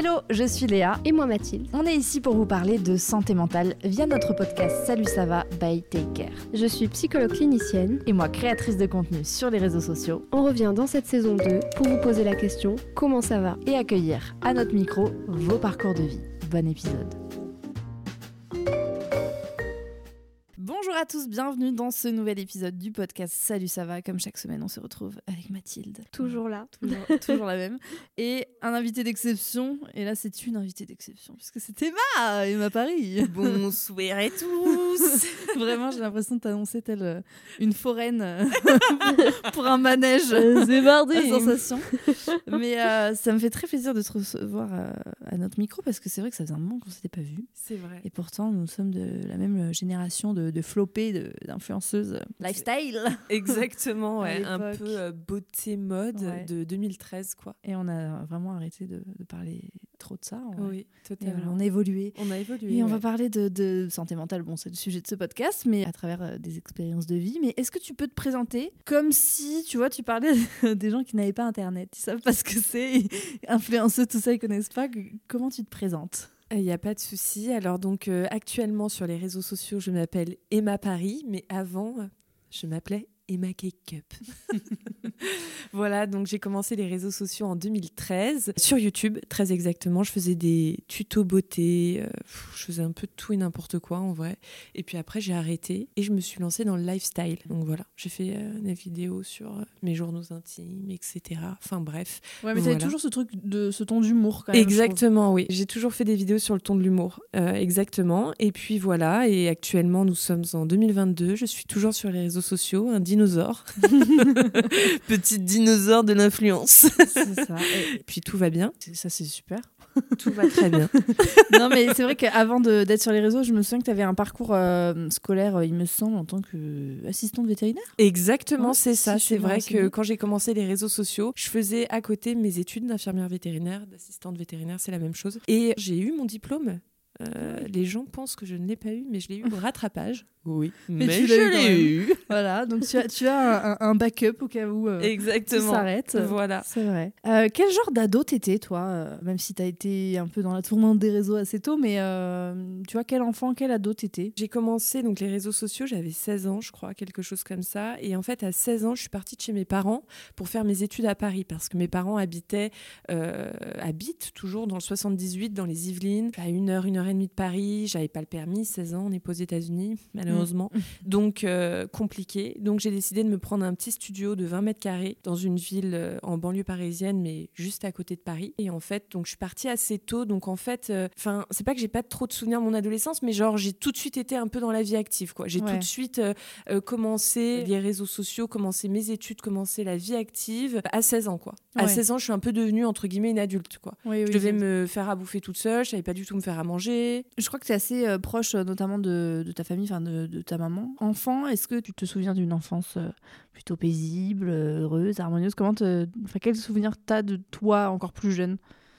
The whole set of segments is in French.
Hello, je suis Léa. Et moi Mathilde. On est ici pour vous parler de santé mentale via notre podcast Salut ça va by Take Care. Je suis psychologue clinicienne. Et moi créatrice de contenu sur les réseaux sociaux. On revient dans cette saison 2 pour vous poser la question comment ça va? Et accueillir à notre micro vos parcours de vie. Bon épisode. Bonjour à tous, bienvenue dans ce nouvel épisode du podcast Salut ça va? Comme chaque semaine, on se retrouve avec Mathilde. Toujours là. Toujours, toujours la même. Et un invité d'exception. Et là, c'est une invitée d'exception, puisque c'est Emma, Emma Paris. Bonsoir à tous. Vraiment, j'ai l'impression de t'annoncer telle euh, une foraine euh, pour un manège. C'est mardi. La sensation. Mais euh, ça me fait très plaisir de te recevoir euh, à notre micro parce que c'est vrai que ça faisait un moment qu'on s'était pas vu. C'est vrai. Et pourtant, nous sommes de la même génération de, de de- d'influenceuses euh, lifestyle. Exactement, ouais. un peu euh, beauté mode Ouais. de 2013, quoi. Et on a vraiment arrêté de, de parler trop de ça. Oui, Et totalement. on a évolué. On a évolué. Et on va parler de, de santé mentale. Bon, c'est le sujet de ce podcast, mais à travers euh, des expériences de vie. Mais est-ce que tu peux te présenter comme si, tu vois, tu parlais des gens qui n'avaient pas Internet, ils savent pas ce que c'est, influenceux, tout ça, ils connaissent pas. Comment tu te présentes? Il n'y a pas de souci. Alors, donc, euh, actuellement, sur les réseaux sociaux, je m'appelle Emma Paris, mais avant, euh, je m'appelais Emma Cake Cup. voilà, donc j'ai commencé les réseaux sociaux en 2013 sur YouTube, très exactement. Je faisais des tutos beauté, euh, je faisais un peu de tout et n'importe quoi en vrai. Et puis après, j'ai arrêté et je me suis lancée dans le lifestyle. Donc voilà, j'ai fait euh, des vidéos sur euh, mes journaux intimes, etc. Enfin bref. Ouais, mais Voilà. t'avais toujours ce truc de ce ton d'humour quand même. Exactement, oui. J'ai toujours fait des vidéos sur le ton de l'humour. Euh, exactement. Et puis voilà, et actuellement, nous sommes en 2022. Je suis toujours sur les réseaux sociaux, un dinosaure. Petit dinosaure de l'influence. C'est ça. Et puis tout va bien. c'est- ça, c'est super. Tout va très bien. non, mais c'est vrai qu'avant de- d'être sur les réseaux, je me souviens que tu avais un parcours euh, scolaire, euh, il me semble, en tant qu'assistante vétérinaire. Exactement, Ouais, c'est ça. C'est vrai que quand j'ai commencé les réseaux sociaux, je faisais à côté mes études d'infirmière vétérinaire, d'assistante vétérinaire, c'est la même chose. Et j'ai eu mon diplôme. Euh, les gens pensent que je ne l'ai pas eu, mais je l'ai eu au rattrapage. Oui, mais, tu je l'ai eu. Voilà, donc tu as, tu as un, un backup au cas où euh, Exactement. s'arrête. Voilà. C'est vrai. Euh, quel genre d'ado t'étais, toi euh, Même si t'as été un peu dans la tourmente des réseaux assez tôt, mais tu vois, quel enfant, quel ado t'étais? J'ai commencé donc les réseaux sociaux, j'avais 16 ans, je crois, quelque chose comme ça. Et en fait, à 16 ans, je suis partie de chez mes parents pour faire mes études à Paris parce que mes parents habitaient, habitent toujours dans le 78, dans les Yvelines, à une heure, une heure et demie de Paris. J'avais pas le permis, 16 ans, on n'est pas aux États-Unis, malheureusement. Donc, euh, compliqué. Donc, j'ai décidé de me prendre un petit studio de 20 mètres carrés dans une ville euh, en banlieue parisienne, mais juste à côté de Paris. Et en fait, donc, je suis partie assez tôt. Donc, en fait, enfin, c'est pas que j'ai pas trop de souvenirs de mon adolescence, mais genre, j'ai tout de suite été un peu dans la vie active, quoi. J'ai Ouais. tout de suite euh, euh, commencé les réseaux sociaux, commencé mes études, commencé la vie active à 16 ans, quoi. À Ouais. 16 ans, je suis un peu devenue, entre guillemets, une adulte, quoi. Oui, je devais me faire à bouffer toute seule, je savais pas du tout me faire à manger. Je crois que tu es assez euh, proche, euh, notamment de, ta famille, de, ta maman. Enfant, est-ce que tu te souviens d'une enfance euh, plutôt paisible, heureuse, harmonieuse? Comment te... enfin, quel souvenir t'as de toi encore plus jeune?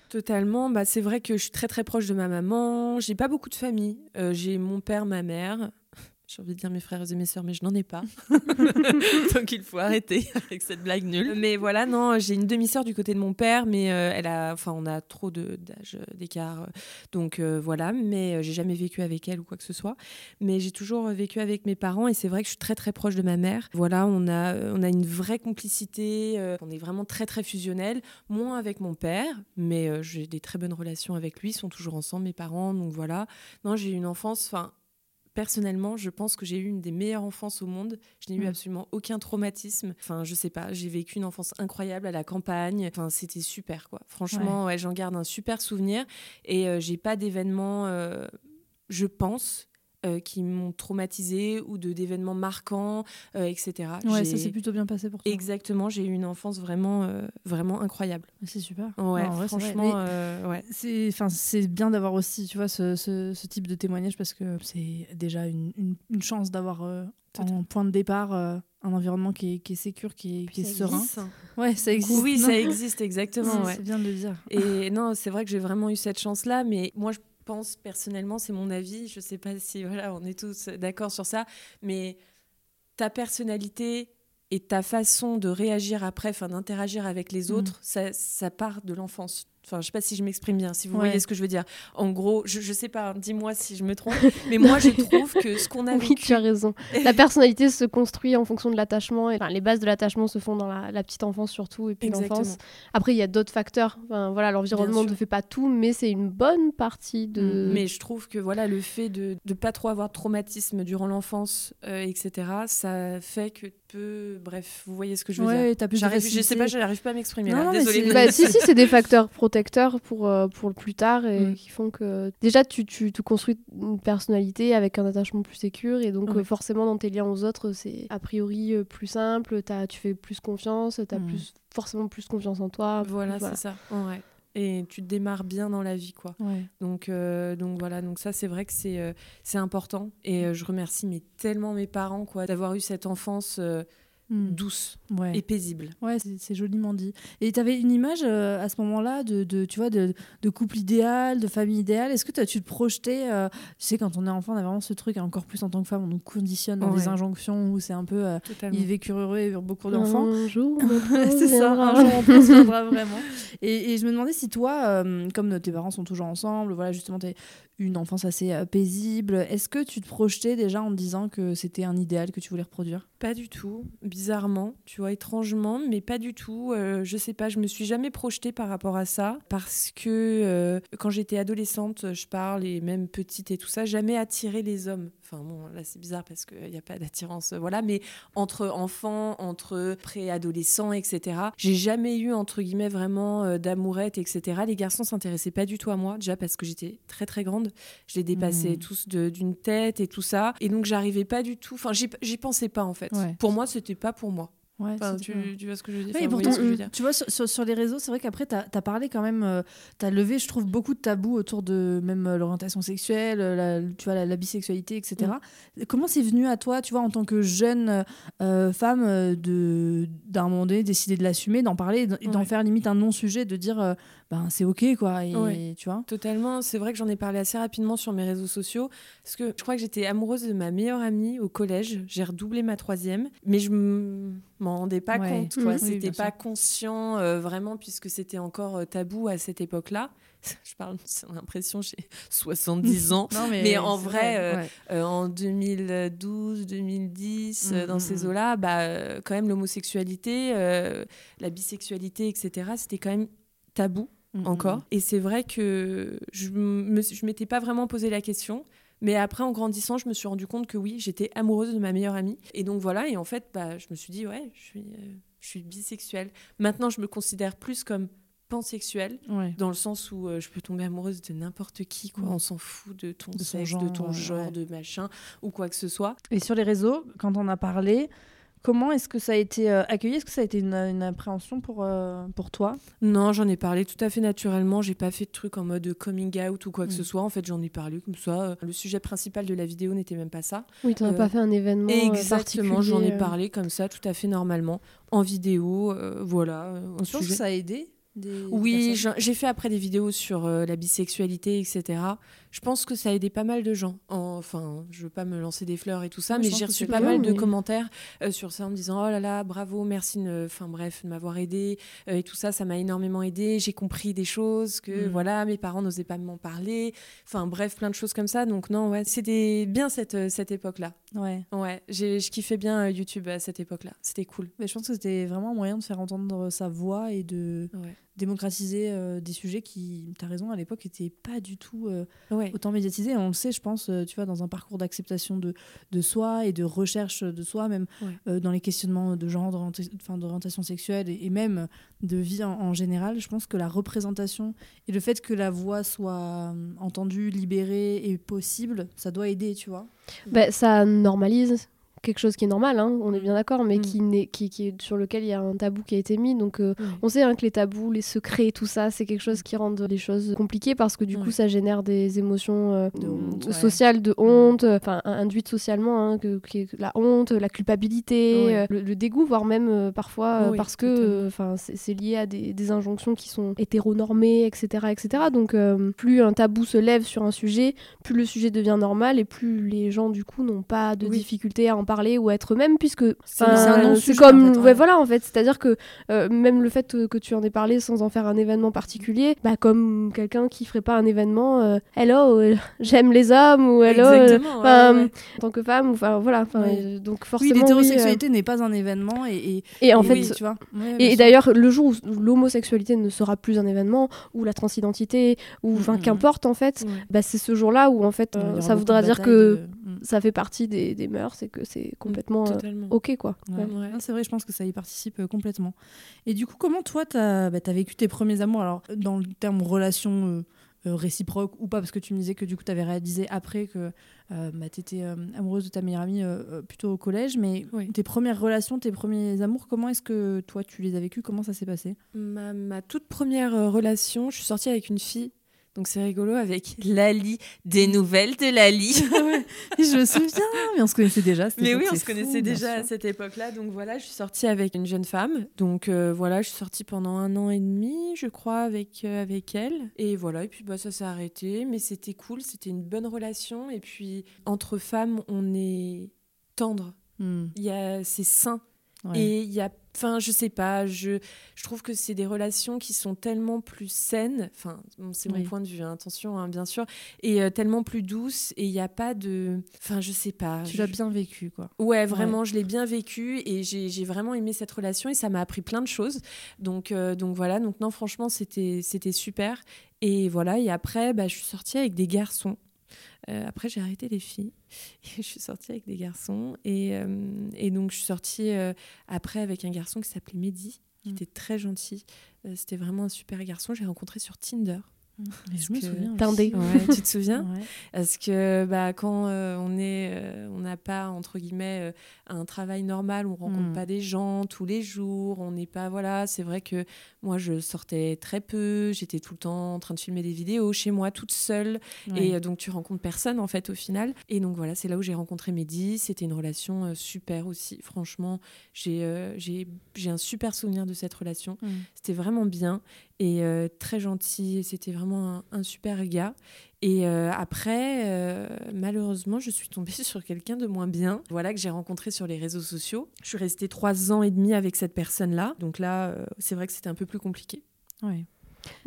Totalement. Bah, c'est vrai que je suis très très proche de ma maman. J'ai pas beaucoup de famille. J'ai mon père, ma mère. J'ai envie de dire mes frères et mes sœurs, mais je n'en ai pas. Donc il faut arrêter avec cette blague nulle. Mais voilà, non, j'ai une demi-sœur du côté de mon père, mais euh, elle a, enfin, on a trop de- d'âge euh, d'écart. Donc euh, voilà, mais euh, j'ai jamais vécu avec elle ou quoi que ce soit. Mais j'ai toujours euh, vécu avec mes parents et c'est vrai que je suis très très proche de ma mère. Voilà, on a, euh, on a une vraie complicité. euh, on est vraiment très très fusionnel. Moins avec mon père, mais euh, j'ai des très bonnes relations avec lui. Ils sont toujours ensemble, mes parents. Donc voilà. Non, j'ai une enfance. Enfin, personnellement, je pense que j'ai eu une des meilleures enfances au monde. Je n'ai eu Mm. absolument aucun traumatisme. Enfin, je sais pas. J'ai vécu une enfance incroyable à la campagne. Enfin, c'était super, quoi. Franchement, ouais, j'en garde un super souvenir. Et euh, j'ai pas d'événements, euh, je pense, euh, qui m'ont traumatisé ou de d'événements marquants, euh, etc. Ouais, ça s'est plutôt bien passé pour toi. Exactement, j'ai eu une enfance vraiment, euh, vraiment incroyable. C'est super. Ouais, Non, vrai, franchement, ouais. C'est, c'est bien d'avoir aussi, tu vois, ce, ce- ce type de témoignage parce que c'est déjà une, une- une chance d'avoir en point de départ un environnement qui est, qui est sécure, qui est, qui est Ça serein. existe. Ouais, ça existe. Oui, Non. ça existe, exactement. C'est- ouais. C'est bien de le dire. Et non, c'est vrai que j'ai vraiment eu cette chance-là, mais moi, je pense personnellement, c'est mon avis. Je sais pas si voilà, on est tous d'accord sur ça, mais ta personnalité et ta façon de réagir après, enfin d'interagir avec les Mm. autres, ça, ça part de l'enfance. Enfin, je sais pas si je m'exprime bien, si vous Ouais. voyez ce que je veux dire. En gros, je, je sais pas, dis-moi si je me trompe, mais moi, je trouve que ce qu'on a Oui, vécu tu as raison. La personnalité se construit en fonction de l'attachement. Et, enfin, les bases de l'attachement se font dans la, la petite enfance surtout, et puis l'enfance. Après, il y a d'autres facteurs. Enfin, voilà, l'environnement ne fait pas tout, mais c'est une bonne partie de. Mais je trouve que voilà, le fait de ne pas trop avoir de traumatisme durant l'enfance, euh, etc., ça fait que tu. Bref, vous voyez ce que je veux dire. Ouais, plus je sais pas, pas à m'exprimer. Non, là. non, mais Bah, si, si, c'est des facteurs protecteurs pour, euh, pour le plus tard et Mm. qui font que déjà tu, tu te construis une personnalité avec un attachement plus sécure et donc Ouais. euh, forcément dans tes liens aux autres c'est a priori euh, plus simple, t'as- tu fais plus confiance, tu as Mm. plus, forcément plus confiance en toi. Voilà, c'est ça. Ouais. Et tu te démarres bien dans la vie, quoi. Ouais. Donc, euh, donc voilà, donc ça c'est vrai que c'est euh, c'est important et euh, je remercie mais tellement mes parents quoi d'avoir eu cette enfance Hmm. douce Ouais. et paisible. Ouais, c'est joliment dit. Et tu avais une image euh, à ce moment-là de, de, tu vois, de, de couple idéal, de famille idéale. Est-ce que toi, tu te projetais euh, Tu sais, quand on est enfant, on a vraiment ce truc, et encore plus en tant que femme, on nous conditionne dans des injonctions où c'est un peu euh, Totalement. il vécu heureux et beaucoup d'enfants. Un jour, c'est ça, un jour on pense viendra vraiment. Et, et je me demandais si toi, euh, comme tes parents sont toujours ensemble, voilà, justement, tu une enfance assez euh, paisible, est-ce que tu te projetais déjà en te disant que c'était un idéal que tu voulais reproduire? Pas du tout, bizarrement, tu vois, étrangement, mais pas du tout. Euh, je sais pas, je me suis jamais projetée par rapport à ça parce que euh, quand j'étais adolescente, je parle et même petite et tout ça, jamais attiré les hommes. Enfin bon, là c'est bizarre parce qu'il n'y a pas d'attirance, euh, voilà, mais entre enfants, entre préadolescents, etc. J'ai jamais eu, entre guillemets, vraiment euh, d'amourette, etc. Les garçons s'intéressaient pas du tout à moi, déjà parce que j'étais très très grande. Je les dépassais Mhm. tous d'une tête et tout ça. Et donc j'arrivais pas du tout, enfin j'y j'y pensais pas en fait. Ouais. Pour moi, c'était pas pour moi. Ouais, Enfin, tu, tu vois ce que je veux dire Enfin, vous pourtant, je veux dire tu vois, sur, sur- les réseaux, c'est vrai qu'après, tu as, parlé quand même, tu as levé, je trouve, beaucoup de tabous autour de même euh, l'orientation sexuelle, euh, la, tu vois, la, la bisexualité, etc. Mm. Comment c'est venu à toi, tu vois, en tant que jeune euh, femme, euh, d'un moment donné, décider de l'assumer, d'en parler et d'en- Ouais. faire limite un non-sujet, de dire, euh, ben c'est ok, quoi, et Ouais. tu vois Totalement. C'est vrai que j'en ai parlé assez rapidement sur mes réseaux sociaux. Parce que je crois que j'étais amoureuse de ma meilleure amie au collège. J'ai redoublé ma troisième. Mais je m'en rendais pas Ouais. compte. Quoi. Oui, C'était pas sûr. conscient euh, vraiment, puisque c'était encore euh, tabou à cette époque-là. Je parle, j'ai l'impression, j'ai 70 ans. Non, Mais en vrai, euh, ouais. Euh, en 2012, 2010, euh, Mm, dans ces mm. eaux-là, bah, quand même l'homosexualité, euh, la bisexualité, etc., c'était quand même tabou Mm, encore. mm. Et c'est vrai que je je m'étais pas vraiment posé la question. Mais après, en grandissant, je me suis rendu compte que oui, j'étais amoureuse de ma meilleure amie. Et donc voilà, et en fait, bah, je me suis dit, ouais, je suis, euh, je suis bisexuelle. Maintenant, je me considère plus comme pansexuelle, Ouais. dans le sens où euh, je peux tomber amoureuse de n'importe qui, quoi. Mm. On s'en fout de ton De sexe, genre, de ton genre, ouais. de machin, ou quoi que ce soit. Et sur les réseaux, quand on a parlé, comment est-ce que ça a été euh, accueilli? Est-ce que ça a été une, une appréhension pour, euh, pour toi? Non, j'en ai parlé tout à fait naturellement. J'ai pas fait de truc en mode coming out ou quoi que Mm. ce soit. En fait, j'en ai parlé comme ça. Le sujet principal de la vidéo n'était même pas ça. Oui, tu n'as Euh, pas fait un événement. euh, Exactement, j'en ai euh. parlé comme ça, tout à fait normalement, en vidéo, euh, voilà. euh, Je pense que ça a aidé des Oui, j'ai fait après des vidéos sur euh, la bisexualité, etc. Je pense que ça a aidé pas mal de gens. Enfin, je veux pas me lancer des fleurs et tout ça, je mais j'ai reçu pas bien, mal de mais- commentaires euh, sur ça en me disant oh là là, bravo, merci, de- enfin bref, de m'avoir aidé euh, et tout ça, ça m'a énormément aidé. J'ai compris des choses que Mm. voilà, mes parents n'osaient pas m'en parler. Enfin bref, plein de choses comme ça. Donc non, ouais, c'était bien cette euh, cette époque-là. Ouais. Ouais, j'ai je kiffais bien YouTube à cette époque-là. C'était cool. Mais je pense que c'était vraiment un moyen de faire entendre sa voix et de Ouais. démocratiser euh, des sujets qui, tu as raison, à l'époque, n'étaient pas du tout Ouais, Ouais. autant médiatisé. On le sait, je pense, euh, tu vois, dans un parcours d'acceptation de, de soi et de recherche de soi, même Ouais. euh, dans les questionnements de genre, d'orientation sexuelle et, et même de vie en, en général. Je pense que la représentation et le fait que la voix soit euh, entendue, libérée et possible, ça doit aider, tu vois. Bah, ça normalise quelque chose qui est normal, hein, on est bien d'accord, mais Mm. qui, n'est- qui, qui est, sur lequel il y a un tabou qui a été mis. Donc euh, on sait hein, que les tabous, les secrets, tout ça, c'est quelque chose qui rend les choses compliquées parce que du coup ça génère des émotions euh, De honte, ouais. sociales, de honte, euh, enfin in- induites socialement, hein, que, la honte, la culpabilité, Ouais. euh, le, le dégoût, voire même parfois Oui, parce que enfin c'est lié à des, des injonctions qui sont hétéronormées, etc. etc. Donc plus un tabou se lève sur un sujet, plus le sujet devient normal et plus les gens du coup n'ont pas de Oui. difficulté à en parler ou à être eux-mêmes puisque C'est- un c'est comme en fait, ouais, ouais. voilà en fait c'est à dire que euh, même le fait euh, que tu en aies parlé sans en faire un événement particulier bah comme quelqu'un qui ferait pas un événement euh, hello j'aime les hommes ou hello en tant que femme ou enfin voilà donc Oui, forcément l'hétérosexualité n'est pas un événement et, et, et en et fait oui, tu vois. Et d'ailleurs, le jour où l'homosexualité ne sera plus un événement, ou la transidentité, ou enfin Mhm. qu'importe en fait, bah, c'est ce jour-là où en fait ça voudra dire que de- Mm. ça fait partie des, des mœurs et que c'est complètement euh, Totalement. ok quoi. Ouais. Ouais. Ouais. Non, c'est vrai, je pense que ça y participe euh, complètement. Et du coup, comment toi, tu as, vécu tes premiers amours? Alors, dans le terme relation euh, euh, réciproque ou pas, parce que tu me disais que du coup, tu avais réalisé après que euh, bah, tu étais amoureuse de ta meilleure amie plutôt au collège, mais Oui. tes premières relations, tes premiers amours, comment est-ce que toi, tu les as vécus Comment ça s'est passé? Ma, ma toute première relation, je suis sortie avec une fille. Donc c'est rigolo avec Lali, des nouvelles de Lali. Je me souviens, mais on se connaissait déjà. Mais oui, on se connaissait fou, déjà à cette époque-là. Donc voilà, je suis sortie avec une jeune femme. Donc euh, voilà, je suis sortie pendant un an et demi, je crois, avec, euh, avec elle. Et voilà, et puis bah, ça s'est arrêté. Mais c'était cool, c'était une bonne relation. Et puis entre femmes, on est tendre. Hmm, Il y a, c'est sain. Ouais. Et il y a, enfin, je sais pas, je, je trouve que c'est des relations qui sont tellement plus saines, enfin, c'est mon Oui. point de vue, hein, attention, hein, bien sûr, et euh, tellement plus douces, et il n'y a pas de, enfin, je sais pas. Tu je- l'as bien vécu, quoi. Ouais, vraiment, je l'ai bien vécu et j'ai vraiment aimé cette relation et ça m'a appris plein de choses. Donc, euh, donc voilà, donc non, franchement, c'était c'était super. Et voilà, et après, bah, je suis sortie avec des garçons. Euh, après, j'ai arrêté les filles et je suis sortie avec des garçons. Et, euh, et donc, je suis sortie euh, après avec un garçon qui s'appelait Mehdi, qui Mm. était très gentil. C'était vraiment un super garçon. J'ai rencontré sur Tinder. Mais je me souviens. Ouais, tu te souviens Ouais. parce que bah, quand euh, on est, euh, on n'a pas entre guillemets euh, un travail normal, on rencontre Mm. pas des gens tous les jours, on n'est pas voilà. C'est vrai que moi je sortais très peu, j'étais tout le temps en train de filmer des vidéos chez moi toute seule Ouais. et donc tu rencontres personne en fait au final. Et donc voilà, c'est là où j'ai rencontré Mehdi. C'était une relation super aussi. Franchement, j'ai j'ai j'ai un super souvenir de cette relation. Mm. C'était vraiment bien et euh, très gentil. et C'était vraiment un, un super gars. Et euh, après, euh, malheureusement, je suis tombée sur quelqu'un de moins bien. Voilà que j'ai rencontré sur les réseaux sociaux. Je suis restée trois ans et demi avec cette personne-là. Donc là, euh, c'est vrai que c'était un peu plus compliqué. Ouais.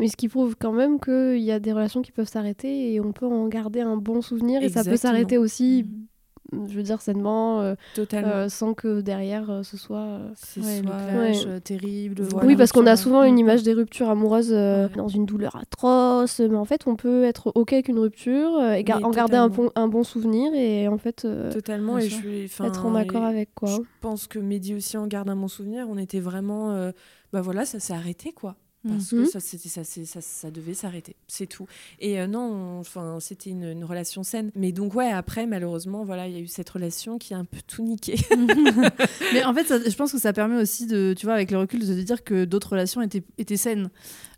Mais ce qui prouve quand même qu'il y a des relations qui peuvent s'arrêter et on peut en garder un bon souvenir et ça peut s'arrêter aussi, Mm. Je veux dire, sainement, euh, Totalement. euh, sans que derrière euh, ce soit. C'est Ouais, le soit- clash Ouais. terrible. Voilà. oui, parce qu'on a souvent une image des ruptures amoureuses euh, Ouais. dans une douleur atroce, mais en fait, on peut être OK avec une rupture euh, et gar- Mais en garder un bon, un bon souvenir et en fait euh, Totalement. Et je suis, être en accord et avec quoi. Je pense que Mehdi aussi en garde un bon souvenir. On était vraiment, euh, bah voilà, ça s'est arrêté quoi. Parce Mhm. que ça, c'était, ça, ça, ça devait s'arrêter, c'est tout. Et euh, non, on- enfin, c'était une, une relation saine. Mais donc ouais, après, malheureusement, voilà, il y a eu cette relation qui a un peu tout niqué. Mais en fait, je pense que ça permet aussi de, tu vois, avec le recul, de te dire que d'autres relations étaient, étaient saines.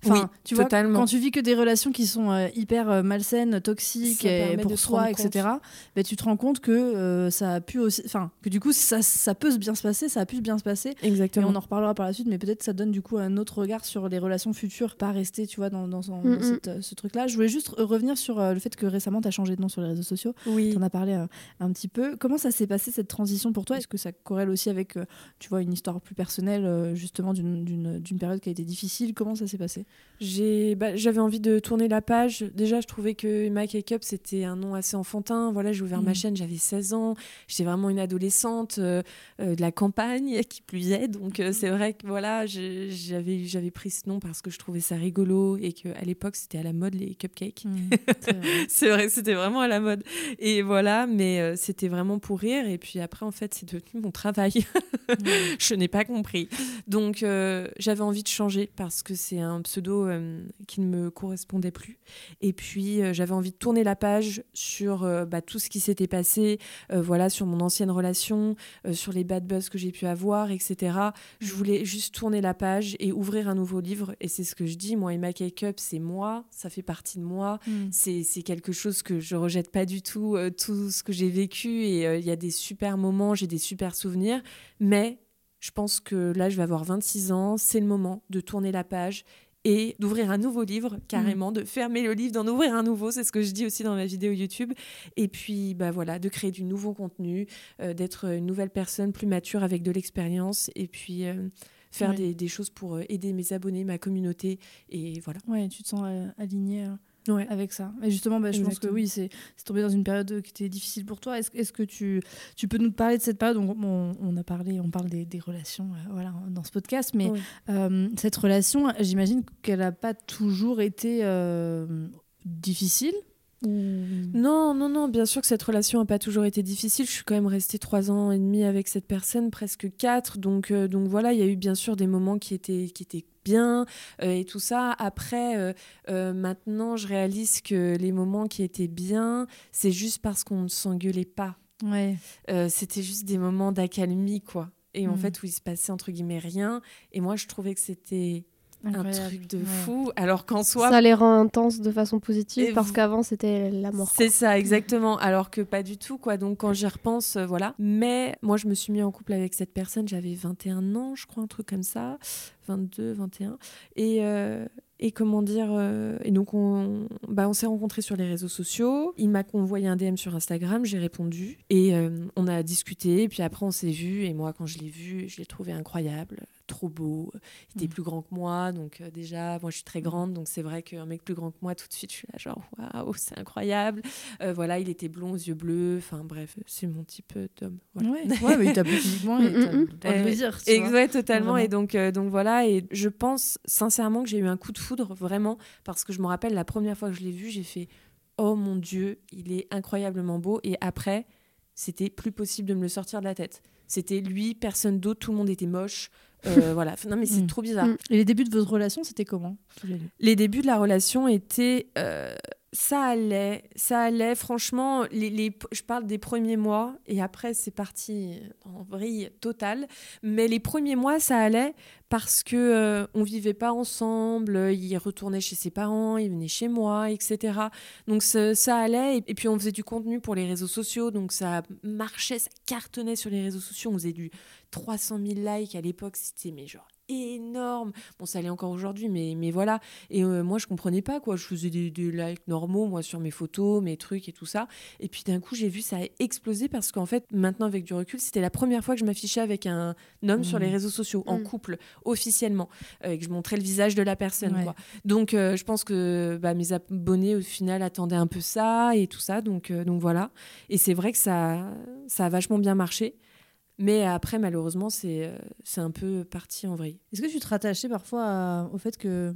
Enfin, Oui, tu vois, totalement. quand tu vis que des relations qui sont euh, hyper euh, malsaines, toxiques, et pour soi, etc., ben, tu te rends compte que euh, ça a pu aussi, enfin, que du coup, ça, ça peut se bien se passer, ça a pu bien se passer. Et Exactement. on en reparlera par la suite, mais peut-être ça donne du coup un autre regard sur les relations futures, pas rester, tu vois, dans, dans, son- dans Mm, cette, ce truc-là. Je voulais juste revenir sur le fait que récemment, tu as changé de nom sur les réseaux sociaux. Oui. Tu en as parlé un petit peu. Comment ça s'est passé cette transition pour toi? Est-ce que ça corrèle aussi avec, tu vois, une histoire plus personnelle, justement, d'une période qui a été difficile? Comment ça s'est passé? Bah, j'avais envie de tourner la page. Déjà, je trouvais que Emma Cake Up, c'était un nom assez enfantin. Voilà, j'ai ouvert ma Mhm. chaîne, j'avais 16 ans. J'étais vraiment une adolescente euh, euh, de la campagne, qui plus est. Donc, euh, c'est vrai que voilà, j'avais, pris ce nom parce que je trouvais ça rigolo et qu'à l'époque c'était à la mode les cupcakes. Mm, c'est vrai. c'était vraiment à la mode. Et voilà, mais c'était vraiment pour rire. Et puis après, en fait, c'est devenu mon travail. je n'ai pas compris. Donc j'avais envie de changer parce que c'est un pseudo euh, qui ne me correspondait plus. Et puis euh, j'avais envie de tourner la page sur euh, bah, tout ce qui s'était passé, voilà, sur mon ancienne relation, sur les bad buzz que j'ai pu avoir, etc. Je voulais juste tourner la page et ouvrir un nouveau livre. Et c'est ce que je dis, moi, Emma Cake-up, c'est moi, ça fait partie de moi. Mm. C'est quelque chose que je rejette pas du tout, euh, tout ce que j'ai vécu. Et euh, il y a des super moments, j'ai des super souvenirs. Mais je pense que là, je vais avoir 26 ans, c'est le moment de tourner la page et d'ouvrir un nouveau livre, carrément, de fermer le livre, d'en ouvrir un nouveau, c'est ce que je dis aussi dans ma vidéo YouTube. Et puis, bah voilà, de créer du nouveau contenu, euh, d'être une nouvelle personne plus mature avec de l'expérience, et puis euh, faire Ouais. des, des choses pour euh, aider mes abonnés, ma communauté, et voilà. Ouais, tu te sens aligné euh, Ouais. avec ça. Et justement, bah, je pense que oui, c'est tombé dans une période qui était difficile pour toi. Est-ce que tu, tu peux nous parler de cette période? On, on, on a parlé, on parle des, des relations euh, voilà, dans ce podcast, mais Ouais. euh, cette relation, j'imagine qu'elle n'a pas toujours été euh, difficile. Non, non, non, bien sûr que cette relation n'a pas toujours été difficile. Je suis quand même restée trois ans et demi avec cette personne, presque quatre. Donc, euh, donc voilà, il y a eu bien sûr des moments qui étaient, qui étaient bien euh, et tout ça. Après, euh, euh, maintenant, je réalise que les moments qui étaient bien, c'est juste parce qu'on ne s'engueulait pas. Ouais. C'était juste des moments d'accalmie, quoi. Et en Mhm. fait, où il se passait entre guillemets rien. Et moi, je trouvais que c'était un truc de Ouais. fou. Alors qu'en soi, Ça les rend intenses de façon positive Et parce vous- qu'avant c'était la mort. C'est ça, exactement. Alors que pas du tout, quoi. Donc quand j'y repense, euh, voilà. Mais moi, je me suis mis en couple avec cette personne, j'avais 21 ans, je crois, un truc comme ça. 22, 21. Et, euh, et comment dire euh, Et donc, on, bah, on s'est rencontrés sur les réseaux sociaux. Il m'a envoyé un DM sur Instagram, j'ai répondu. Et euh, on a discuté. Et puis après, on s'est vu. Et moi, quand je l'ai vu, je l'ai trouvé incroyable, trop beau. Il était Mm. plus grand que moi. Donc, euh, déjà, moi, je suis très grande. Donc, c'est vrai qu'un mec plus grand que moi, tout de suite, je suis là, genre, waouh, c'est incroyable. Euh, voilà, il était blond aux yeux bleus. Enfin, bref, c'est mon type d'homme. Voilà. Ouais, ouais, mais il t'a physiquement Mm, t'as mm, le. Exact, totalement. Vraiment. Et donc, euh, donc voilà. Et je pense sincèrement que j'ai eu un coup de foudre, vraiment, parce que je me rappelle la première fois que je l'ai vu, j'ai fait Oh mon Dieu, il est incroyablement beau. Et après, c'était plus possible de me le sortir de la tête. C'était lui, personne d'autre, tout le monde était moche. Euh, voilà. Non, mais c'est Mm. trop bizarre. Mm. Et les débuts de votre relation, c'était comment? Les débuts de la relation étaient. euh, ça allait, ça allait. Franchement, les, les- je parle des premiers mois et après c'est parti en vrille totale. Mais les premiers mois, ça allait parce que euh, on vivait pas ensemble. Il retournait chez ses parents, il venait chez moi, etc. Donc ça, allait. Et, et puis on faisait du contenu pour les réseaux sociaux, donc ça marchait, ça cartonnait sur les réseaux sociaux. On faisait du 300 000 likes à l'époque, c'était mais genre énorme. Bon, ça allait encore aujourd'hui, mais, mais voilà. Et euh, moi, je comprenais pas, quoi. Je faisais des, des likes normaux, moi, sur mes photos, mes trucs et tout ça. Et puis d'un coup, j'ai vu ça a explosé parce qu'en fait, maintenant, avec du recul, c'était la première fois que je m'affichais avec un homme sur les réseaux sociaux, en Mhm. couple, officiellement, euh, et que je montrais le visage de la personne, Ouais. quoi. Donc, euh, je pense que bah, mes abonnés, au final, attendaient un peu ça et tout ça. Donc, donc voilà. Et c'est vrai que ça, ça a vachement bien marché. Mais après, malheureusement, c'est euh, c'est un peu parti en vrille. Est-ce que tu te rattachais parfois au fait que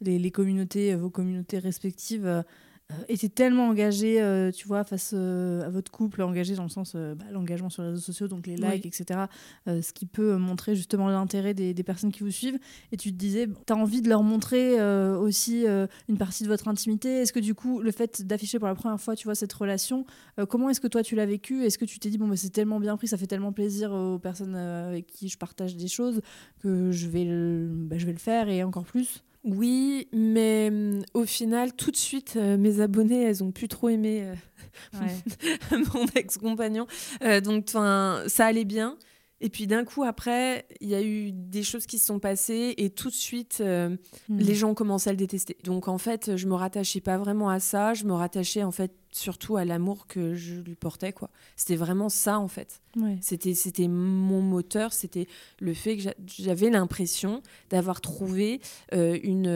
les, les communautés, euh, vos communautés respectives, euh, étaient tellement engagées, euh, tu vois, face euh, à votre couple, engagées dans le sens euh, bah, l'engagement sur les réseaux sociaux, donc les likes, etc., ce qui peut montrer justement l'intérêt des, des personnes qui vous suivent. Et tu te disais, tu as envie de leur montrer aussi une partie de votre intimité. Est-ce que du coup, le fait d'afficher pour la première fois, tu vois, cette relation, comment est-ce que toi tu l'as vécu? Est-ce que tu t'es dit, bon, bah, c'est tellement bien pris, ça fait tellement plaisir aux personnes avec qui je partage des choses que je vais le, bah, je vais le faire et encore plus? Oui, mais hum, au final, tout de suite, euh, mes abonnés, elles ont plus trop aimé euh, mon ex-compagnon. Euh, donc, ça allait bien. Et puis d'un coup, après, il y a eu des choses qui se sont passées et tout de suite, euh, Hmm. les gens ont commencé à le détester. Donc en fait, je me rattachais pas vraiment à ça. Je me rattachais en fait surtout à l'amour que je lui portais. quoi. C'était vraiment ça en fait. Ouais. C'était, c'était mon moteur, c'était le fait que j'a- j'avais l'impression d'avoir trouvé euh, une,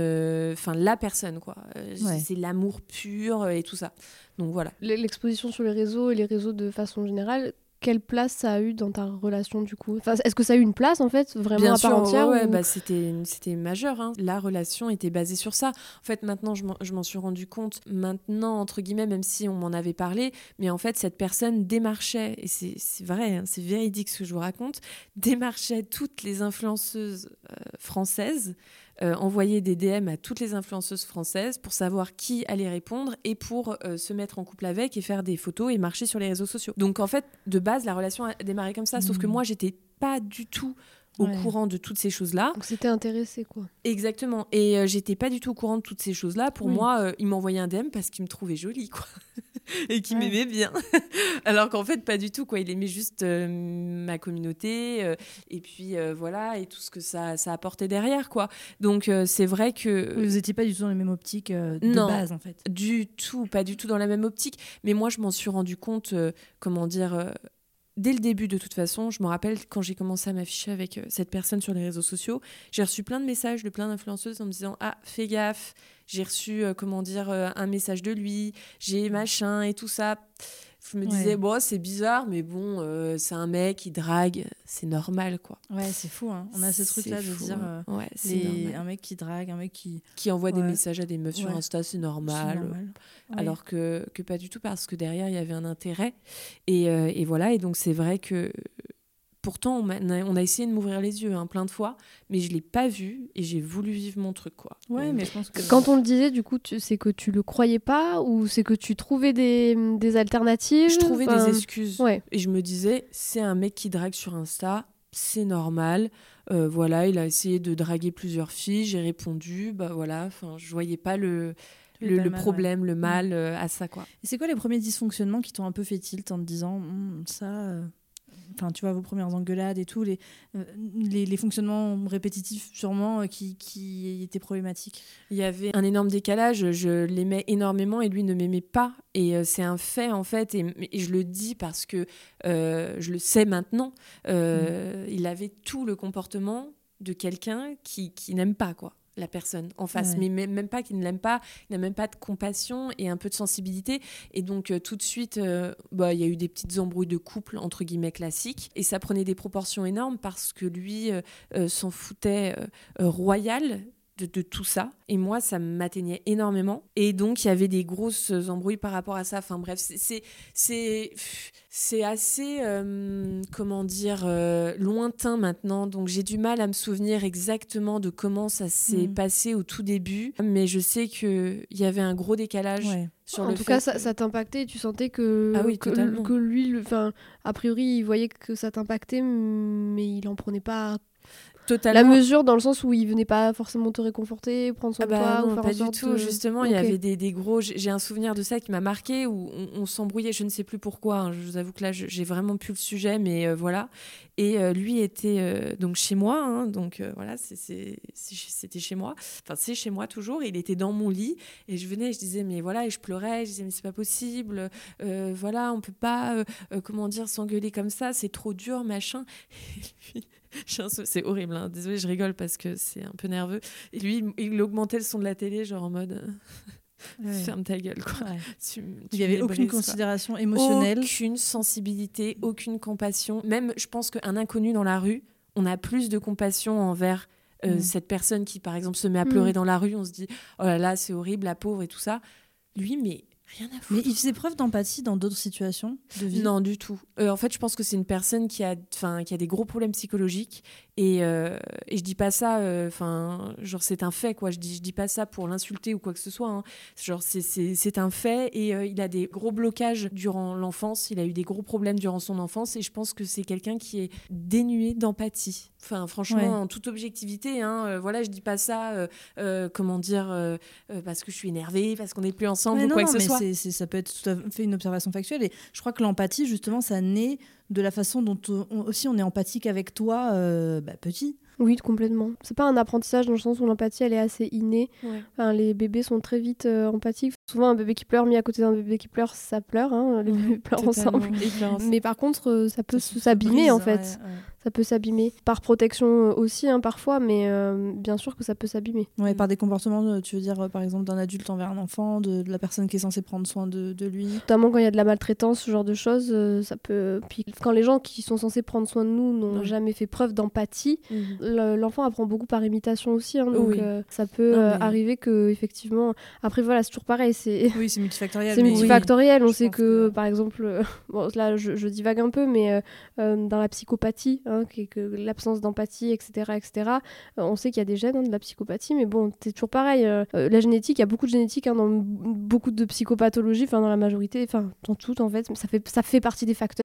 enfin la personne quoi. Euh, Ouais. C'est l'amour pur euh, et tout ça. Donc voilà. L'exposition sur les réseaux et les réseaux de façon générale, quelle place ça a eu dans ta relation du coup? Enfin, Est-ce que ça a eu une place en fait vraiment Bien à sûr, part entière ouais, ouais, ou- bah, c'était c'était majeur. hein. La relation était basée sur ça. En fait, maintenant, je m'en- je m'en suis rendu compte. Maintenant, entre guillemets, même si on m'en avait parlé, mais en fait, cette personne démarchait, et c'est c'est vrai, hein, c'est véridique ce que je vous raconte, démarchait toutes les influenceuses euh, françaises, euh, envoyait des DM à toutes les influenceuses françaises pour savoir qui allait répondre et pour euh, se mettre en couple avec et faire des photos et marcher sur les réseaux sociaux. Donc, en fait, de base, la relation a démarré comme ça. Sauf que Mhm. moi, j'étais pas du tout au Ouais. courant de toutes ces choses-là. Donc c'était intéressé quoi. Exactement. Et euh, j'étais pas du tout au courant de toutes ces choses-là. Pour Oui. moi, euh, il m'envoyait un DM parce qu'il me trouvait jolie, quoi. Et qu'il Ouais. m'aimait bien. Alors qu'en fait, pas du tout, quoi. Il aimait juste euh, ma communauté. euh, et puis, euh, voilà, et tout ce que ça, ça apportait derrière, quoi. Donc, euh, c'est vrai que. Oui, Vous étiez pas du tout dans les mêmes optiques euh, de Non. base en fait. Du tout, pas du tout dans la même optique. Mais moi, je m'en suis rendu compte, euh, comment dire, euh, dès le début de toute façon. Je me rappelle quand j'ai commencé à m'afficher avec euh, cette personne sur les réseaux sociaux, j'ai reçu plein de messages de plein d'influenceuses en me disant Ah, fais gaffe. J'ai reçu, euh, comment dire, euh, un message de lui, j'ai machin et tout ça. Je me Ouais. disais, bon, c'est bizarre, mais bon, euh, c'est un mec, il drague, c'est normal, quoi. Ouais, c'est fou. Hein. On a ce truc là C'est de fou, dire hein. euh, ouais, les- un mec qui drague, un mec qui. Qui envoie des messages à des meufs sur. Insta, c'est normal. alors que, que pas du tout parce que derrière il y avait un intérêt et, euh, et voilà et donc c'est vrai que pourtant on, a essayé de m'ouvrir les yeux hein, plein de fois mais je l'ai pas vu et j'ai voulu vivre mon truc quoi Ouais, Donc, mais je pense que. Quand on le disait, du coup, c'est que tu le croyais pas ou c'est que tu trouvais des, des alternatives? Je trouvais Enfin, des excuses Ouais. et je me disais c'est un mec qui drague sur Insta c'est normal Euh, voilà il a essayé de draguer plusieurs filles j'ai répondu bah voilà enfin je voyais pas le Oui, le, le mal, ouais. problème le mal euh, à ça quoi Et c'est quoi les premiers dysfonctionnements qui t'ont un peu fait tilt en te disant Hum, ça. euh, Enfin, tu vois, vos premières engueulades et tout, les, euh, les, les fonctionnements répétitifs sûrement euh, qui, qui étaient problématiques. Il y avait un énorme décalage, je l'aimais énormément et lui ne m'aimait pas. Et euh, c'est un fait en fait, et, et je le dis parce que euh, je le sais maintenant, euh, il avait tout le comportement de quelqu'un qui, qui n'aime pas quoi la personne en face, Ouais. mais même, pas qu'il ne l'aime pas, il n'a même pas de compassion et un peu de sensibilité. Et donc euh, tout de suite, euh, bah, il y a eu des petites embrouilles de couple, entre guillemets, classiques. Et ça prenait des proportions énormes parce que lui euh, s'en foutait royal de, de tout ça. Et moi, ça m'atteignait énormément. Et donc, il y avait des grosses embrouilles par rapport à ça. Enfin bref, c'est- c'est c'est c'est assez, euh, comment dire, euh, lointain maintenant. Donc, j'ai du mal à me souvenir exactement de comment ça s'est Mhm. passé au tout début. Mais je sais qu'il y avait un gros décalage Ouais. sur en le tout fait cas, ça, que- ça t'impactait tu sentais que, Ah oui, que, lui, enfin, a priori, il voyait que ça t'impactait, mais il en prenait pas totalement... la mesure dans le sens où il venait pas forcément te réconforter, prendre soin Ah bah de toi non, ou faire pas du tout. de- Justement, il y avait des, des gros. J'ai un souvenir de ça qui m'a marqué où on, on s'embrouillait. Je ne sais plus pourquoi. hein. Je vous avoue que là, j'ai vraiment plus le sujet, mais euh, voilà. Et euh, lui était euh, donc chez moi, hein, donc voilà, c'était chez moi. Enfin, c'est chez moi toujours. Et il était dans mon lit et je venais, et je disais mais voilà, et je pleurais. Je disais mais c'est pas possible. voilà, on peut pas, comment dire, s'engueuler comme ça. C'est trop dur, machin. Et sou- c'est horrible. Hein. Désolée, je rigole parce que c'est un peu nerveux. Et lui, il- augmentait le son de la télé, genre en mode Ouais. ferme ta gueule, quoi. Ouais. Tu- tu Il n'y avait aucune quoi. considération émotionnelle. Aucune sensibilité, aucune compassion. Même, je pense qu'un inconnu dans la rue, on a plus de compassion envers euh, Mm. cette personne qui, par exemple, se met à pleurer Mm. dans la rue. On se dit, oh là là, c'est horrible, la pauvre et tout ça. Lui, mais rien à Mais il faisait preuve d'empathie dans d'autres situations de vie? Non, du tout. Euh, en fait, je pense que c'est une personne qui a, enfin, qui a des gros problèmes psychologiques. Et, euh, et je dis pas ça, euh, enfin, genre c'est un fait, quoi. Je dis, je dis pas ça pour l'insulter ou quoi que ce soit. hein. Genre c'est- c'est c'est un fait. Et euh, il a des gros blocages durant l'enfance. Il a eu des gros problèmes durant son enfance. Et je pense que c'est quelqu'un qui est dénué d'empathie. Enfin, franchement, Ouais. en toute objectivité, hein, euh, voilà, je dis pas ça, comment dire, parce que je suis énervée, parce qu'on n'est plus ensemble ou non, quoi non, que ce mais soit. ça peut être tout à fait une observation factuelle. Et je crois que l'empathie, justement, ça naît de la façon dont on- aussi on est empathique avec toi euh, bah, petit. Oui, complètement. C'est pas un apprentissage dans le sens où l'empathie, elle est assez innée. Ouais. Enfin, les bébés sont très vite euh, empathiques. Souvent, un bébé qui pleure mis à côté d'un bébé qui pleure, ça pleure. hein. Les bébés pleurent ensemble. Mais par contre, euh, ça peut s'abîmer en fait. ouais, ouais. Ça peut s'abîmer. Par protection euh, aussi, hein, parfois, mais euh, bien sûr que ça peut s'abîmer. Ouais, par des comportements, euh, tu veux dire, par exemple, d'un adulte envers un enfant, de, de la personne qui est censée prendre soin de, de lui. Notamment quand il y a de la maltraitance, ce genre de choses, euh, ça peut. Puis quand les gens qui sont censés prendre soin de nous n'ont Ouais. jamais fait preuve d'empathie, le- l'enfant apprend beaucoup par imitation aussi. hein, donc Oui. euh, ça peut Non, mais- arriver que, effectivement. Après, voilà, c'est toujours pareil. C'est. Oui, c'est multifactoriel. C'est multifactoriel. On sait que, que- par exemple, bon, là, je, je divague un peu, mais dans la psychopathie, hein, que l'absence d'empathie, etc., etc., euh, on sait qu'il y a des gènes hein, de la psychopathie, mais bon, c'est toujours pareil. euh, euh, la génétique, il y a beaucoup de génétique hein, dans beaucoup de psychopathologies, enfin, dans la majorité, enfin, dans tout, en fait, mais ça fait, ça fait partie des facteurs.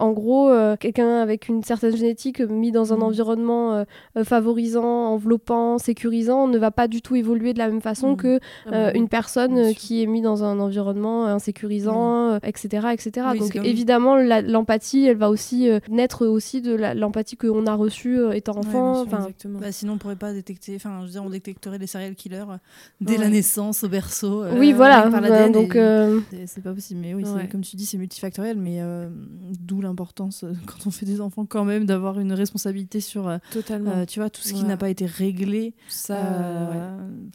En gros, euh, quelqu'un avec une certaine génétique euh, mis dans un Mm. environnement euh, favorisant, enveloppant, sécurisant, ne va pas du tout évoluer de la même façon Mm. que Ah euh, bah une personne qui est mise dans un environnement insécurisant, euh, etc., etc. Oui, Donc évidemment, l'empathie, elle va aussi euh, naître aussi de l'empathie qu'on a reçue euh, étant Ouais, enfant. sûr, Enfin, Exactement. Bah, sinon, on pourrait pas détecter. Enfin, je veux dire, on détecterait les serial killers dès Ouais. la naissance, au berceau. euh, oui, voilà. par Bah, l'ADN, donc, et- euh, c'est- pas possible. Mais oui, Ouais. comme tu dis, c'est multifactoriel. Mais euh, d'où l'importance, euh, quand on fait des enfants, quand même, d'avoir une responsabilité sur, euh, Totalement. euh, tu vois, tout ce qui Ouais. n'a pas été réglé. ça, ouais.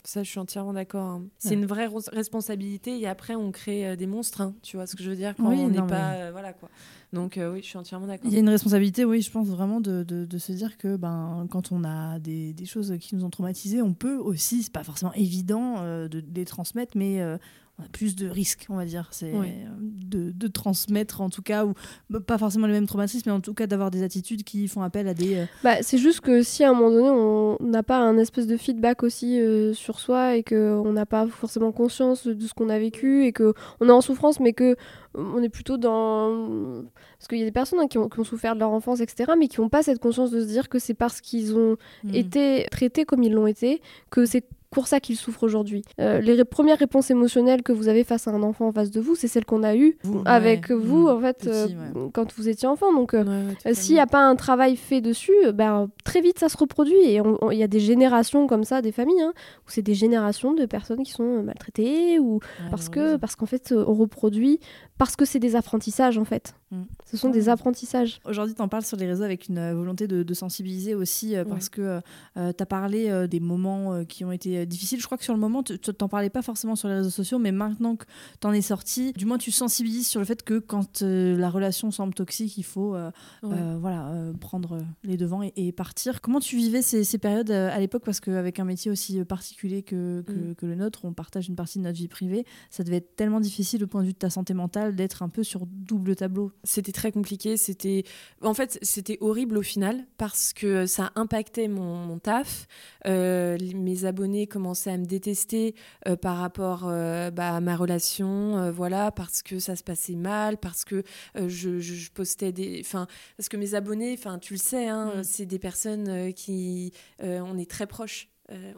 ça, je suis entièrement d'accord. hein. C'est Ouais. une vraie responsabilité et après, on crée des monstres. hein. Tu vois ce que je veux dire? Quand Oui, on n'est pas. mais- voilà quoi. Donc, euh, oui, je suis entièrement d'accord. Il y a une responsabilité, oui, je pense vraiment de, de, de se dire que ben, quand on a des, des choses qui nous ont traumatisés, on peut aussi, c'est pas forcément évident euh, de, de les transmettre, mais euh, on a plus de risques, on va dire. C'est Oui. de, de transmettre en tout cas, ou bah, pas forcément les mêmes traumatismes, mais en tout cas d'avoir des attitudes qui font appel à des. euh, Bah, c'est juste que si à un moment donné on n'a pas un espèce de feedback aussi euh, sur soi et qu'on n'a pas forcément conscience de ce qu'on a vécu et que on est en souffrance mais que euh, on est plutôt dans parce qu'il y a des personnes hein, qui, ont, qui ont souffert de leur enfance etc mais qui n'ont pas cette conscience de se dire que c'est parce qu'ils ont hmm. été traités comme ils l'ont été que c'est pour ça qu'ils souffrent aujourd'hui. Euh, les premières réponses émotionnelles que vous avez face à un enfant en face de vous, c'est celles qu'on a eues Vous, avec ouais, vous hmm, en fait petit, euh, ouais. quand vous étiez enfant. Donc euh. S'il n'y a pas un travail fait dessus, ben, très vite ça se reproduit. Et il y a des générations comme ça, des familles, hein, où c'est des générations de personnes qui sont maltraitées, ou parce que parce qu'en fait on reproduit, parce que c'est des apprentissages en fait. Mm. Ce sont des apprentissages. Aujourd'hui, tu en parles sur les réseaux avec une volonté de, de sensibiliser aussi, parce que tu as parlé des moments qui ont été euh, difficiles. Je crois que sur le moment, tu t'en parlais pas forcément sur les réseaux sociaux, mais maintenant que tu en es sorti, du moins tu sensibilises sur le fait que quand euh, la relation semble toxique, il faut euh, Ouais. euh, voilà, prendre les devants et, et partir. Comment tu vivais ces, ces périodes à l'époque? Parce qu'avec un métier aussi particulier que, que, Mm. que le nôtre, on partage une partie de notre vie privée, ça devait être tellement difficile au point de vue de ta santé mentale d'être un peu sur double tableau. C'était très compliqué. C'était, en fait, c'était horrible au final parce que ça impactait mon, mon taf. Mes abonnés commençaient à me détester euh, par rapport euh, bah, à ma relation, euh, voilà, parce que ça se passait mal, parce que je, postais des, enfin, parce que mes abonnés, enfin, tu le sais, hein, Mm. c'est des personnes qui, on est très proches.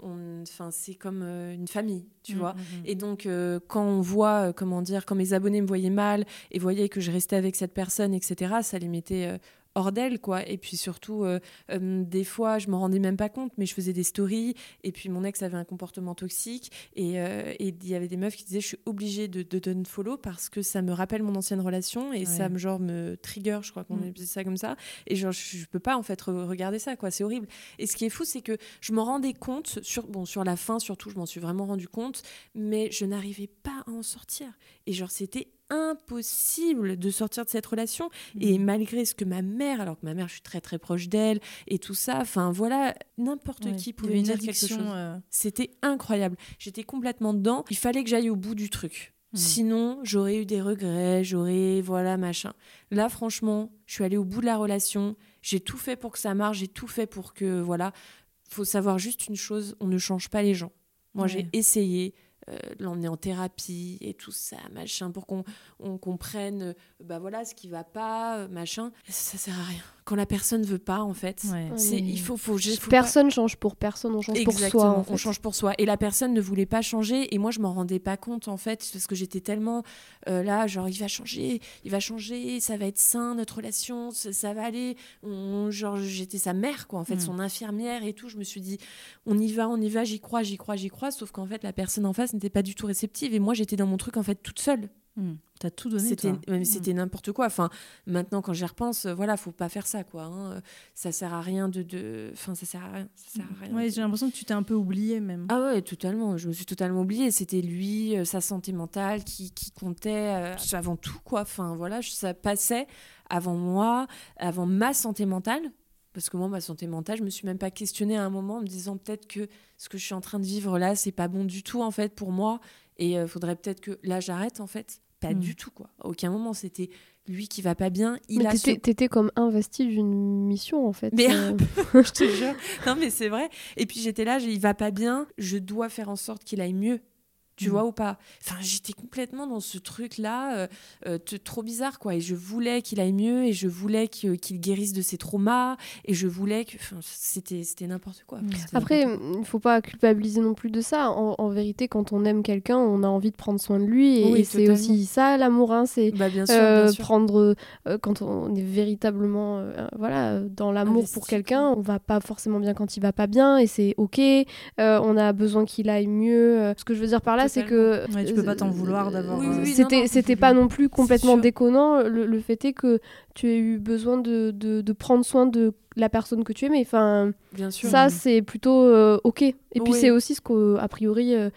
Enfin, c'est comme une famille, tu Mm, vois. mm. Et donc, euh, quand on voit, euh, comment dire, quand mes abonnés me voyaient mal et voyaient que je restais avec cette personne, etc., ça les mettait euh, hors d'elle, quoi. Et puis surtout, euh, euh, des fois, je m'en rendais même pas compte, mais je faisais des stories. Et puis, mon ex avait un comportement toxique. Et euh, il y avait des meufs qui disaient, je suis obligée de, de donner follow parce que ça me rappelle mon ancienne relation et ça me, genre, me trigger, je crois qu'on Mm. appelle ça comme ça. Et genre, je, je peux pas, en fait, re- regarder ça, quoi. C'est horrible. Et ce qui est fou, c'est que je m'en rendais compte, sur, bon, sur la fin surtout, je m'en suis vraiment rendu compte, mais je n'arrivais pas à en sortir. Et genre, c'était impossible de sortir de cette relation. Et Mm. malgré ce que ma mère, alors que ma mère, je suis très très proche d'elle, et tout ça, enfin voilà, n'importe Ouais. qui pouvait dire quelque chose. euh, C'était incroyable. J'étais complètement dedans. Il fallait que j'aille au bout du truc. Hmm. Sinon, j'aurais eu des regrets, j'aurais, voilà, machin. Là, franchement, je suis allée au bout de la relation. J'ai tout fait pour que ça marche. J'ai tout fait pour que, voilà. Faut savoir juste une chose on ne change pas les gens. Moi, Ouais. j'ai essayé. Euh, l'emmener en thérapie et tout ça, machin, pour qu'on on comprenne, euh, bah voilà, ce qui va pas, euh, machin. Ça sert à rien. Quand la personne veut pas, en fait, Ouais. c'est, il faut, faut, faut pas- Personne change pour personne, on change pour soi. Exactement, en fait. on change pour soi. Et la personne ne voulait pas changer. Et moi, je m'en rendais pas compte, en fait, parce que j'étais tellement euh, là, genre, il va changer, il va changer, ça va être sain, notre relation, ça, ça va aller. On- genre, j'étais sa mère, quoi, en fait, Mm. son infirmière et tout. Je me suis dit, on y va, on y va, j'y crois, j'y crois, j'y crois. Sauf qu'en fait, la personne en face n'était pas du tout réceptive. Et moi, j'étais dans mon truc, en fait, toute seule. Hmm. T'as tout donné, C'était Hmm. c'était n'importe quoi. Enfin, maintenant, quand j'y repense, euh, voilà, faut pas faire ça, quoi. hein. Ça sert à rien de. de... Enfin, ça sert à rien. Ça sert à rien. Ouais, j'ai l'impression que tu t'es un peu oublié même. Ah ouais, totalement. Je me suis totalement oubliée. C'était lui, euh, sa santé mentale qui, qui comptait euh, avant tout, quoi. Enfin, voilà, je- ça passait avant moi, avant ma santé mentale. Parce que moi, ma santé mentale, je me suis même pas questionnée à un moment en me disant peut-être que ce que je suis en train de vivre là, c'est pas bon du tout, en fait, pour moi. Et il faudrait peut-être que là, j'arrête, en fait. Pas Mm. du tout, quoi. À aucun moment, c'était lui qui va pas bien. Il Mais a t'étais, t'étais comme investi d'une mission en fait. Mais euh, je te jure. Non, mais c'est vrai. Et puis j'étais là, il va pas bien, je dois faire en sorte qu'il aille mieux. Tu vois ou pas Enfin, j'étais complètement dans ce truc-là, euh, euh, trop bizarre, quoi. Et je voulais qu'il aille mieux, et je voulais qu'il guérisse de ses traumas, et je voulais que. Enfin, c'était c'était n'importe quoi. C'était Après, n'importe quoi. il faut pas culpabiliser non plus de ça. En, en vérité, quand on aime quelqu'un, on a envie de prendre soin de lui. Et, Oui, et c'est aussi ça l'amour. hein, c'est Bah, euh, prendre euh, quand on est véritablement voilà dans l'amour pour quelqu'un on va pas forcément bien quand il va pas bien et c'est ok on a besoin qu'il aille mieux ce que je veux dire par là c'est que Ouais, tu peux pas t'en vouloir d'avoir, Oui, euh, oui, oui, non, c'était c'était pas non plus complètement déconnant le, le fait est que tu as eu besoin de, de, de prendre soin de la personne que tu aimais. Enfin Bien sûr. ça c'est plutôt euh, ok. Et puis Oui. c'est aussi ce qu'a priori euh,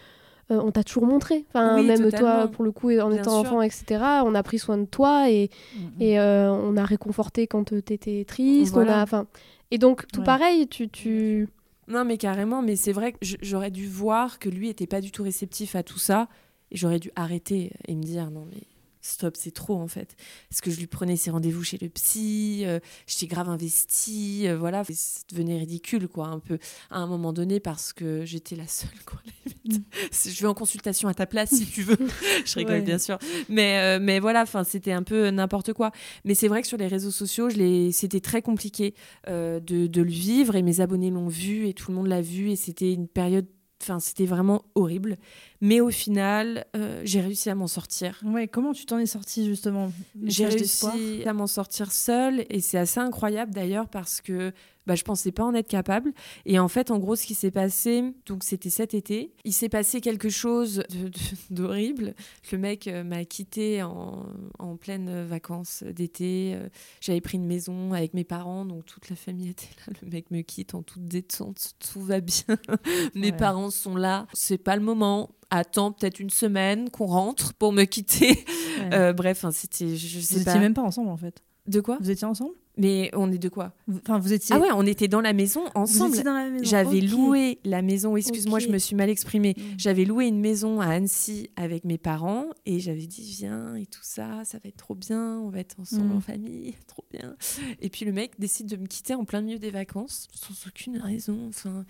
euh, on t'a toujours montré. Enfin Oui, même toi pour le coup en Bien étant sûr. enfant etc on a pris soin de toi et Hmm, et euh, on a réconforté quand t'étais triste on a enfin et donc tout Ouais. pareil tu tu Non, mais carrément, mais c'est vrai que j'aurais dû voir que lui était pas du tout réceptif à tout ça. Et j'aurais dû arrêter et me dire non, mais stop, c'est trop en fait. Parce que je lui prenais ses rendez-vous chez le psy, euh, j'étais grave investie, euh, voilà. Ça devenait ridicule, quoi, un peu, à un moment donné, parce que j'étais la seule, quoi. limite. Je vais en consultation à ta place si tu veux. je rigole, Ouais. bien sûr. Mais, euh, mais voilà, enfin, c'était un peu n'importe quoi. Mais c'est vrai que sur les réseaux sociaux, je c'était très compliqué de, de le vivre et mes abonnés l'ont vu et tout le monde l'a vu et c'était une période, enfin c'était vraiment horrible. Mais au final, euh, j'ai réussi à m'en sortir. Ouais, comment tu t'en es sorti justement? J'ai réussi à m'en sortir seule et c'est assez incroyable d'ailleurs parce que bah, je pensais pas en être capable. Et en fait, en gros, ce qui s'est passé, donc c'était cet été, il s'est passé quelque chose d'horrible. Le mec euh, m'a quitté en, en pleine vacances d'été. Euh, J'avais pris une maison avec mes parents, donc toute la famille était là. Le mec me quitte en toute détente, tout va bien. mes Ouais. parents sont là. C'est pas le moment. Attends peut-être une semaine qu'on rentre pour me quitter. Ouais. Euh, bref, hein, c'était, je, je Vous étiez même pas ensemble en fait. De quoi? Vous étiez ensemble? Mais on est de quoi? Enfin, vous étiez. Ah ouais, on était dans la maison ensemble. J'avais loué la maison, excuse-moi, je me suis mal exprimée. Mm. J'avais loué une maison à Annecy avec mes parents et j'avais dit viens et tout ça, ça va être trop bien, on va être ensemble Mm. en famille, trop bien. Et puis le mec décide de me quitter en plein milieu des vacances sans aucune raison. Enfin,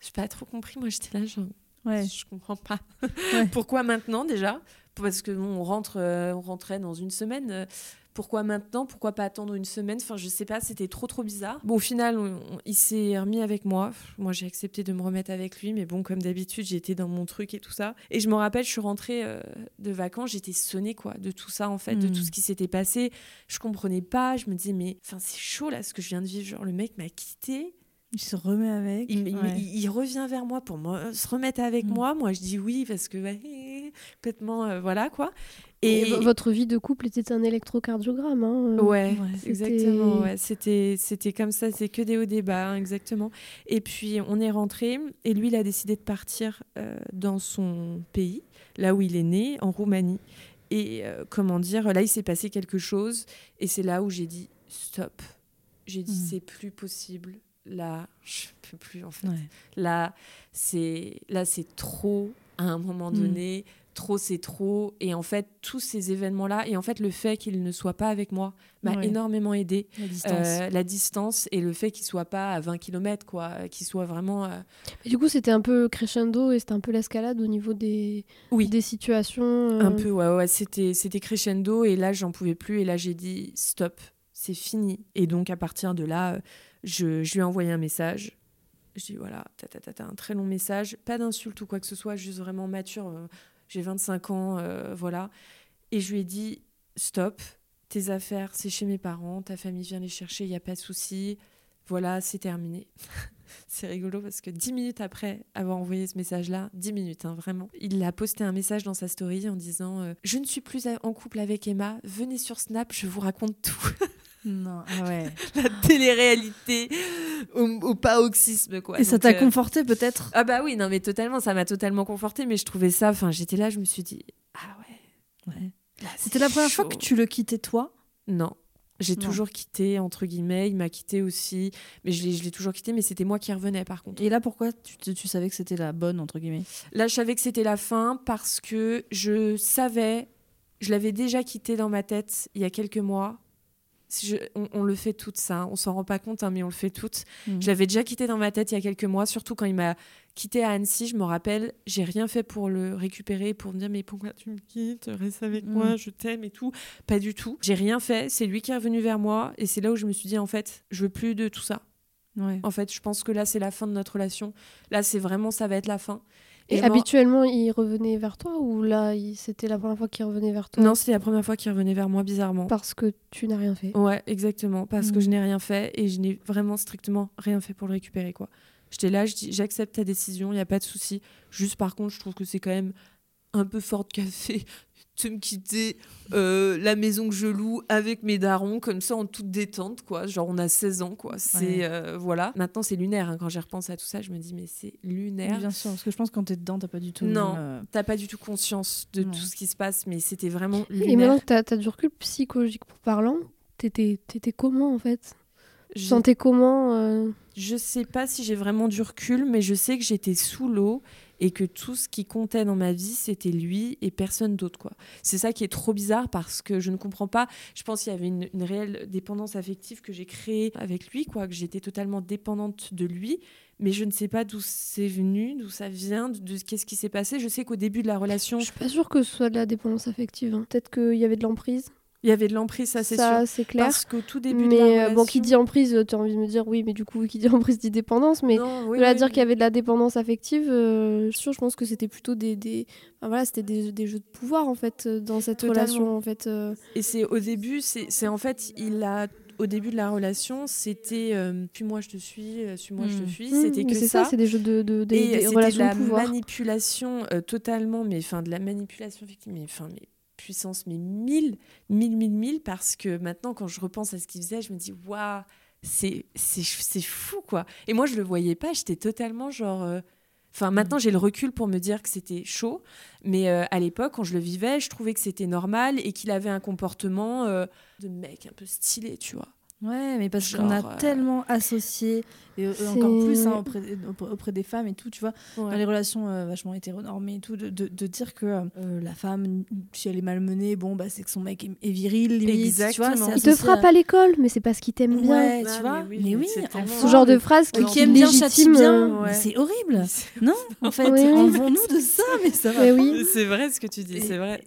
j'ai pas trop compris. Moi, j'étais là, genre, Ouais. je comprends pas. Ouais. Pourquoi maintenant déjà? Parce que bon, on rentre, euh, on rentrait dans une semaine. euh, pourquoi maintenant? Pourquoi pas attendre une semaine? Enfin, je sais pas, c'était trop trop bizarre. Bon, au final, on- on- il s'est remis avec moi. Moi, j'ai accepté de me remettre avec lui, mais bon, comme d'habitude, j'étais dans mon truc et tout ça. Et je me rappelle, je suis rentrée euh, de vacances, j'étais sonnée quoi, de tout ça en fait, de tout ce qui s'était passé. Je comprenais pas. Je me disais mais, enfin, c'est chaud là ce que je viens de vivre. Genre, le mec m'a quitté. Il se remet avec. Il, il- Ouais. il- il revient vers moi pour me- se remettre avec Mm. moi. Moi, je dis oui parce que ouais, complètement, euh, voilà quoi. et votre vie de couple était un électrocardiogramme hein, euh. ouais, exactement. Ouais, c'était, c'était comme ça. C'est que des hauts des bas, hein, exactement. Et puis on est rentré et lui, il a décidé de partir euh, dans son pays, là où il est né, en Roumanie. Et euh, comment dire, là, il s'est passé quelque chose. Et c'est là où j'ai dit stop. J'ai dit Mm. c'est plus possible. Là, je peux plus en fait. Ouais. Là, c'est là c'est trop à un moment Mm. donné trop c'est trop. Et en fait, tous ces événements-là, et en fait, le fait qu'il ne soit pas avec moi m'a Ouais. énormément aidé. La distance. Euh, la distance et le fait qu'il soit pas à 20 km, quoi, qu'il soit vraiment. euh, Mais du coup, c'était un peu crescendo et c'était un peu l'escalade au niveau des, Oui. des situations. euh, Un peu, ouais, ouais, c'était, c'était crescendo et là, j'en pouvais plus et là, j'ai dit stop, c'est fini. Et donc, à partir de là, je, lui ai envoyé un message. Je dis voilà, ta, ta, ta, ta, un très long message, pas d'insulte ou quoi que ce soit, juste vraiment mature. euh, j'ai 25 ans, euh, voilà. Et je lui ai dit stop, tes affaires, c'est chez mes parents, ta famille vient les chercher, il n'y a pas de souci. Voilà, c'est terminé. c'est rigolo parce que dix minutes après avoir envoyé ce message-là, dix minutes, hein, vraiment, il a posté un message dans sa story en disant euh, Je ne suis plus en couple avec Emma, venez sur Snap, je vous raconte tout. Non, ah ouais. La télé-réalité au, au paroxysme, quoi. Et ça t'a euh, conforté peut-être? Ah bah oui, non mais totalement, ça m'a totalement conforté, mais je trouvais ça, enfin j'étais là, je me suis dit Ah ouais. Ouais. C'était la première fois que tu le quittais toi? Non. J'ai toujours quitté, entre guillemets, il m'a quitté aussi, mais je l'ai je l'ai toujours quitté, mais c'était moi qui revenais par contre. Et là, pourquoi tu, tu- tu savais que c'était la bonne, entre guillemets? Là, je savais que c'était la fin parce que je savais, je l'avais déjà quitté dans ma tête il y a quelques mois. Si je- on, on le fait toutes, ça. hein. On s'en rend pas compte, hein, mais on le fait toutes. Mhm. Je l'avais déjà quitté dans ma tête il y a quelques mois, surtout quand il m'a quitté à Annecy. Je me rappelle, j'ai rien fait pour le récupérer, pour me dire mais pourquoi tu me quittes, reste avec Mhm. moi, je t'aime et tout. Pas du tout. J'ai rien fait. C'est lui qui est revenu vers moi et c'est là où je me suis dit en fait, je veux plus de tout ça. Ouais. En fait, je pense que là c'est la fin de notre relation. Là, c'est vraiment ça va être la fin. Et, habituellement, il revenait vers toi ou là, il- c'était la première fois qu'il revenait vers toi? Non, c'était la première fois qu'il revenait vers moi bizarrement. Parce que tu n'as rien fait. Ouais, exactement. Parce que je n'ai rien fait et je n'ai vraiment strictement rien fait pour le récupérer. quoi. J'étais là, j'accepte ta décision, il n'y a pas de souci. Juste par contre, je trouve que c'est quand même un peu fort de café de me quitter euh, la maison que je loue avec mes darons, comme ça en toute détente. quoi. Genre, on a 16 ans, quoi. C'est. Ouais. euh, voilà. Maintenant, c'est lunaire. hein. Quand j'y repense à tout ça, je me dis, mais c'est lunaire. Bien sûr, parce que je pense que quand t'es dedans, t'as pas du tout. Non. euh, T'as pas du tout conscience de Non. tout ce qui se passe, mais c'était vraiment Et lunaire. maintenant que tu as, du recul psychologique parlant, t'étais étais comment en fait? Tu J'ai- sentais comment euh, Je sais pas si j'ai vraiment du recul, mais je sais que j'étais sous l'eau et que tout ce qui comptait dans ma vie, c'était lui et personne d'autre. C'est ça qui est trop bizarre parce que je ne comprends pas. Je pense qu'il y avait une, réelle dépendance affective que j'ai créée avec lui, que j'étais totalement dépendante de lui, mais je ne sais pas d'où c'est venu, d'où ça vient, de, qu'est-ce qui s'est passé. Je sais qu'au début de la relation, Je suis pas sûre que ce soit de la dépendance affective. hein. Peut-être qu'il y avait de l'emprise. Il y avait de l'emprise, ça c'est sûr. C'est clair. Parce qu'au tout début de la Mais relation... euh, bon, qui dit emprise, tu as envie de me dire oui, mais du coup, qui dit emprise dit dépendance. Mais Non, oui, de là oui, dire oui. qu'il y avait de la dépendance affective, euh, je suis sûre, je pense que c'était plutôt des, des... enfin, voilà, c'était des, des jeux de pouvoir en fait euh, dans cette Totalement. relation en fait. euh. Et c'est au début, c'est c'est en fait, il a au début de la relation, c'était euh, suis-moi je te suis, euh, suis-moi je te Mm. suis, Mmh, c'était mais que c'est ça. c'est des jeux de, de- des, et des c'était de relations la de manipulation euh, totalement, mais enfin de la manipulation mais enfin mais puissance mais mille, mille, mille, mille, parce que maintenant quand je repense à ce qu'il faisait, je me dis waouh, c'est fou quoi. Et moi je le voyais pas, j'étais totalement genre. euh, Enfin, maintenant, j'ai le recul pour me dire que c'était chaud. Mais euh, à l'époque, quand je le vivais, je trouvais que c'était normal et qu'il avait un comportement euh, de mec un peu stylé, tu vois. Ouais, mais parce qu'on a euh, tellement associé, et euh, encore plus hein, auprès, auprès- des femmes et tout, tu vois, dans les relations euh, vachement hétéronormées et tout, de, de, de dire que euh, la femme, si elle est malmenée, bon, bah, c'est que son mec est, est viril, limite, tu vois. Il te frappe à l'école, mais c'est parce qu'il t'aime bien. Ouais, Ah, tu vois. mais Mais oui, oui, enfin, tellement- Ce genre de phrase qui, qui aime bien, châtie légitime. bien. ouais. Mais c'est horrible. Non, en fait, Oui, oui. enlevons-nous de ça, mais ça va. Mais oui. C'est vrai ce que tu dis, c'est vrai.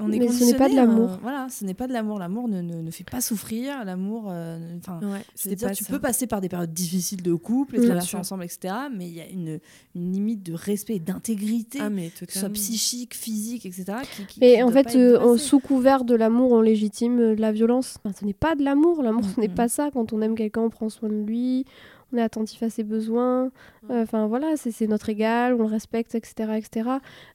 on est Mais ce n'est pas de l'amour. euh, voilà, ce n'est pas de l'amour. L'amour ne, ne, ne fait pas souffrir. L'amour, enfin, Ouais, c'est-à-dire pas tu ça. peux passer par des périodes difficiles de couple, et traverser sûr. ensemble, etc. Mais il y a une, une limite de respect et d'intégrité, Ah, mais que ce soit psychique, physique, etc. Qui, qui- Mais qui en fait, euh, en- sous couvert de l'amour, on légitime euh, la violence. Enfin, ce n'est pas de l'amour. L'amour, ce n'est pas ça. Quand on aime quelqu'un, on prend soin de lui, on est attentif à ses besoins. Euh, Enfin, voilà, c'est c'est notre égal, on le respecte, etc. etc.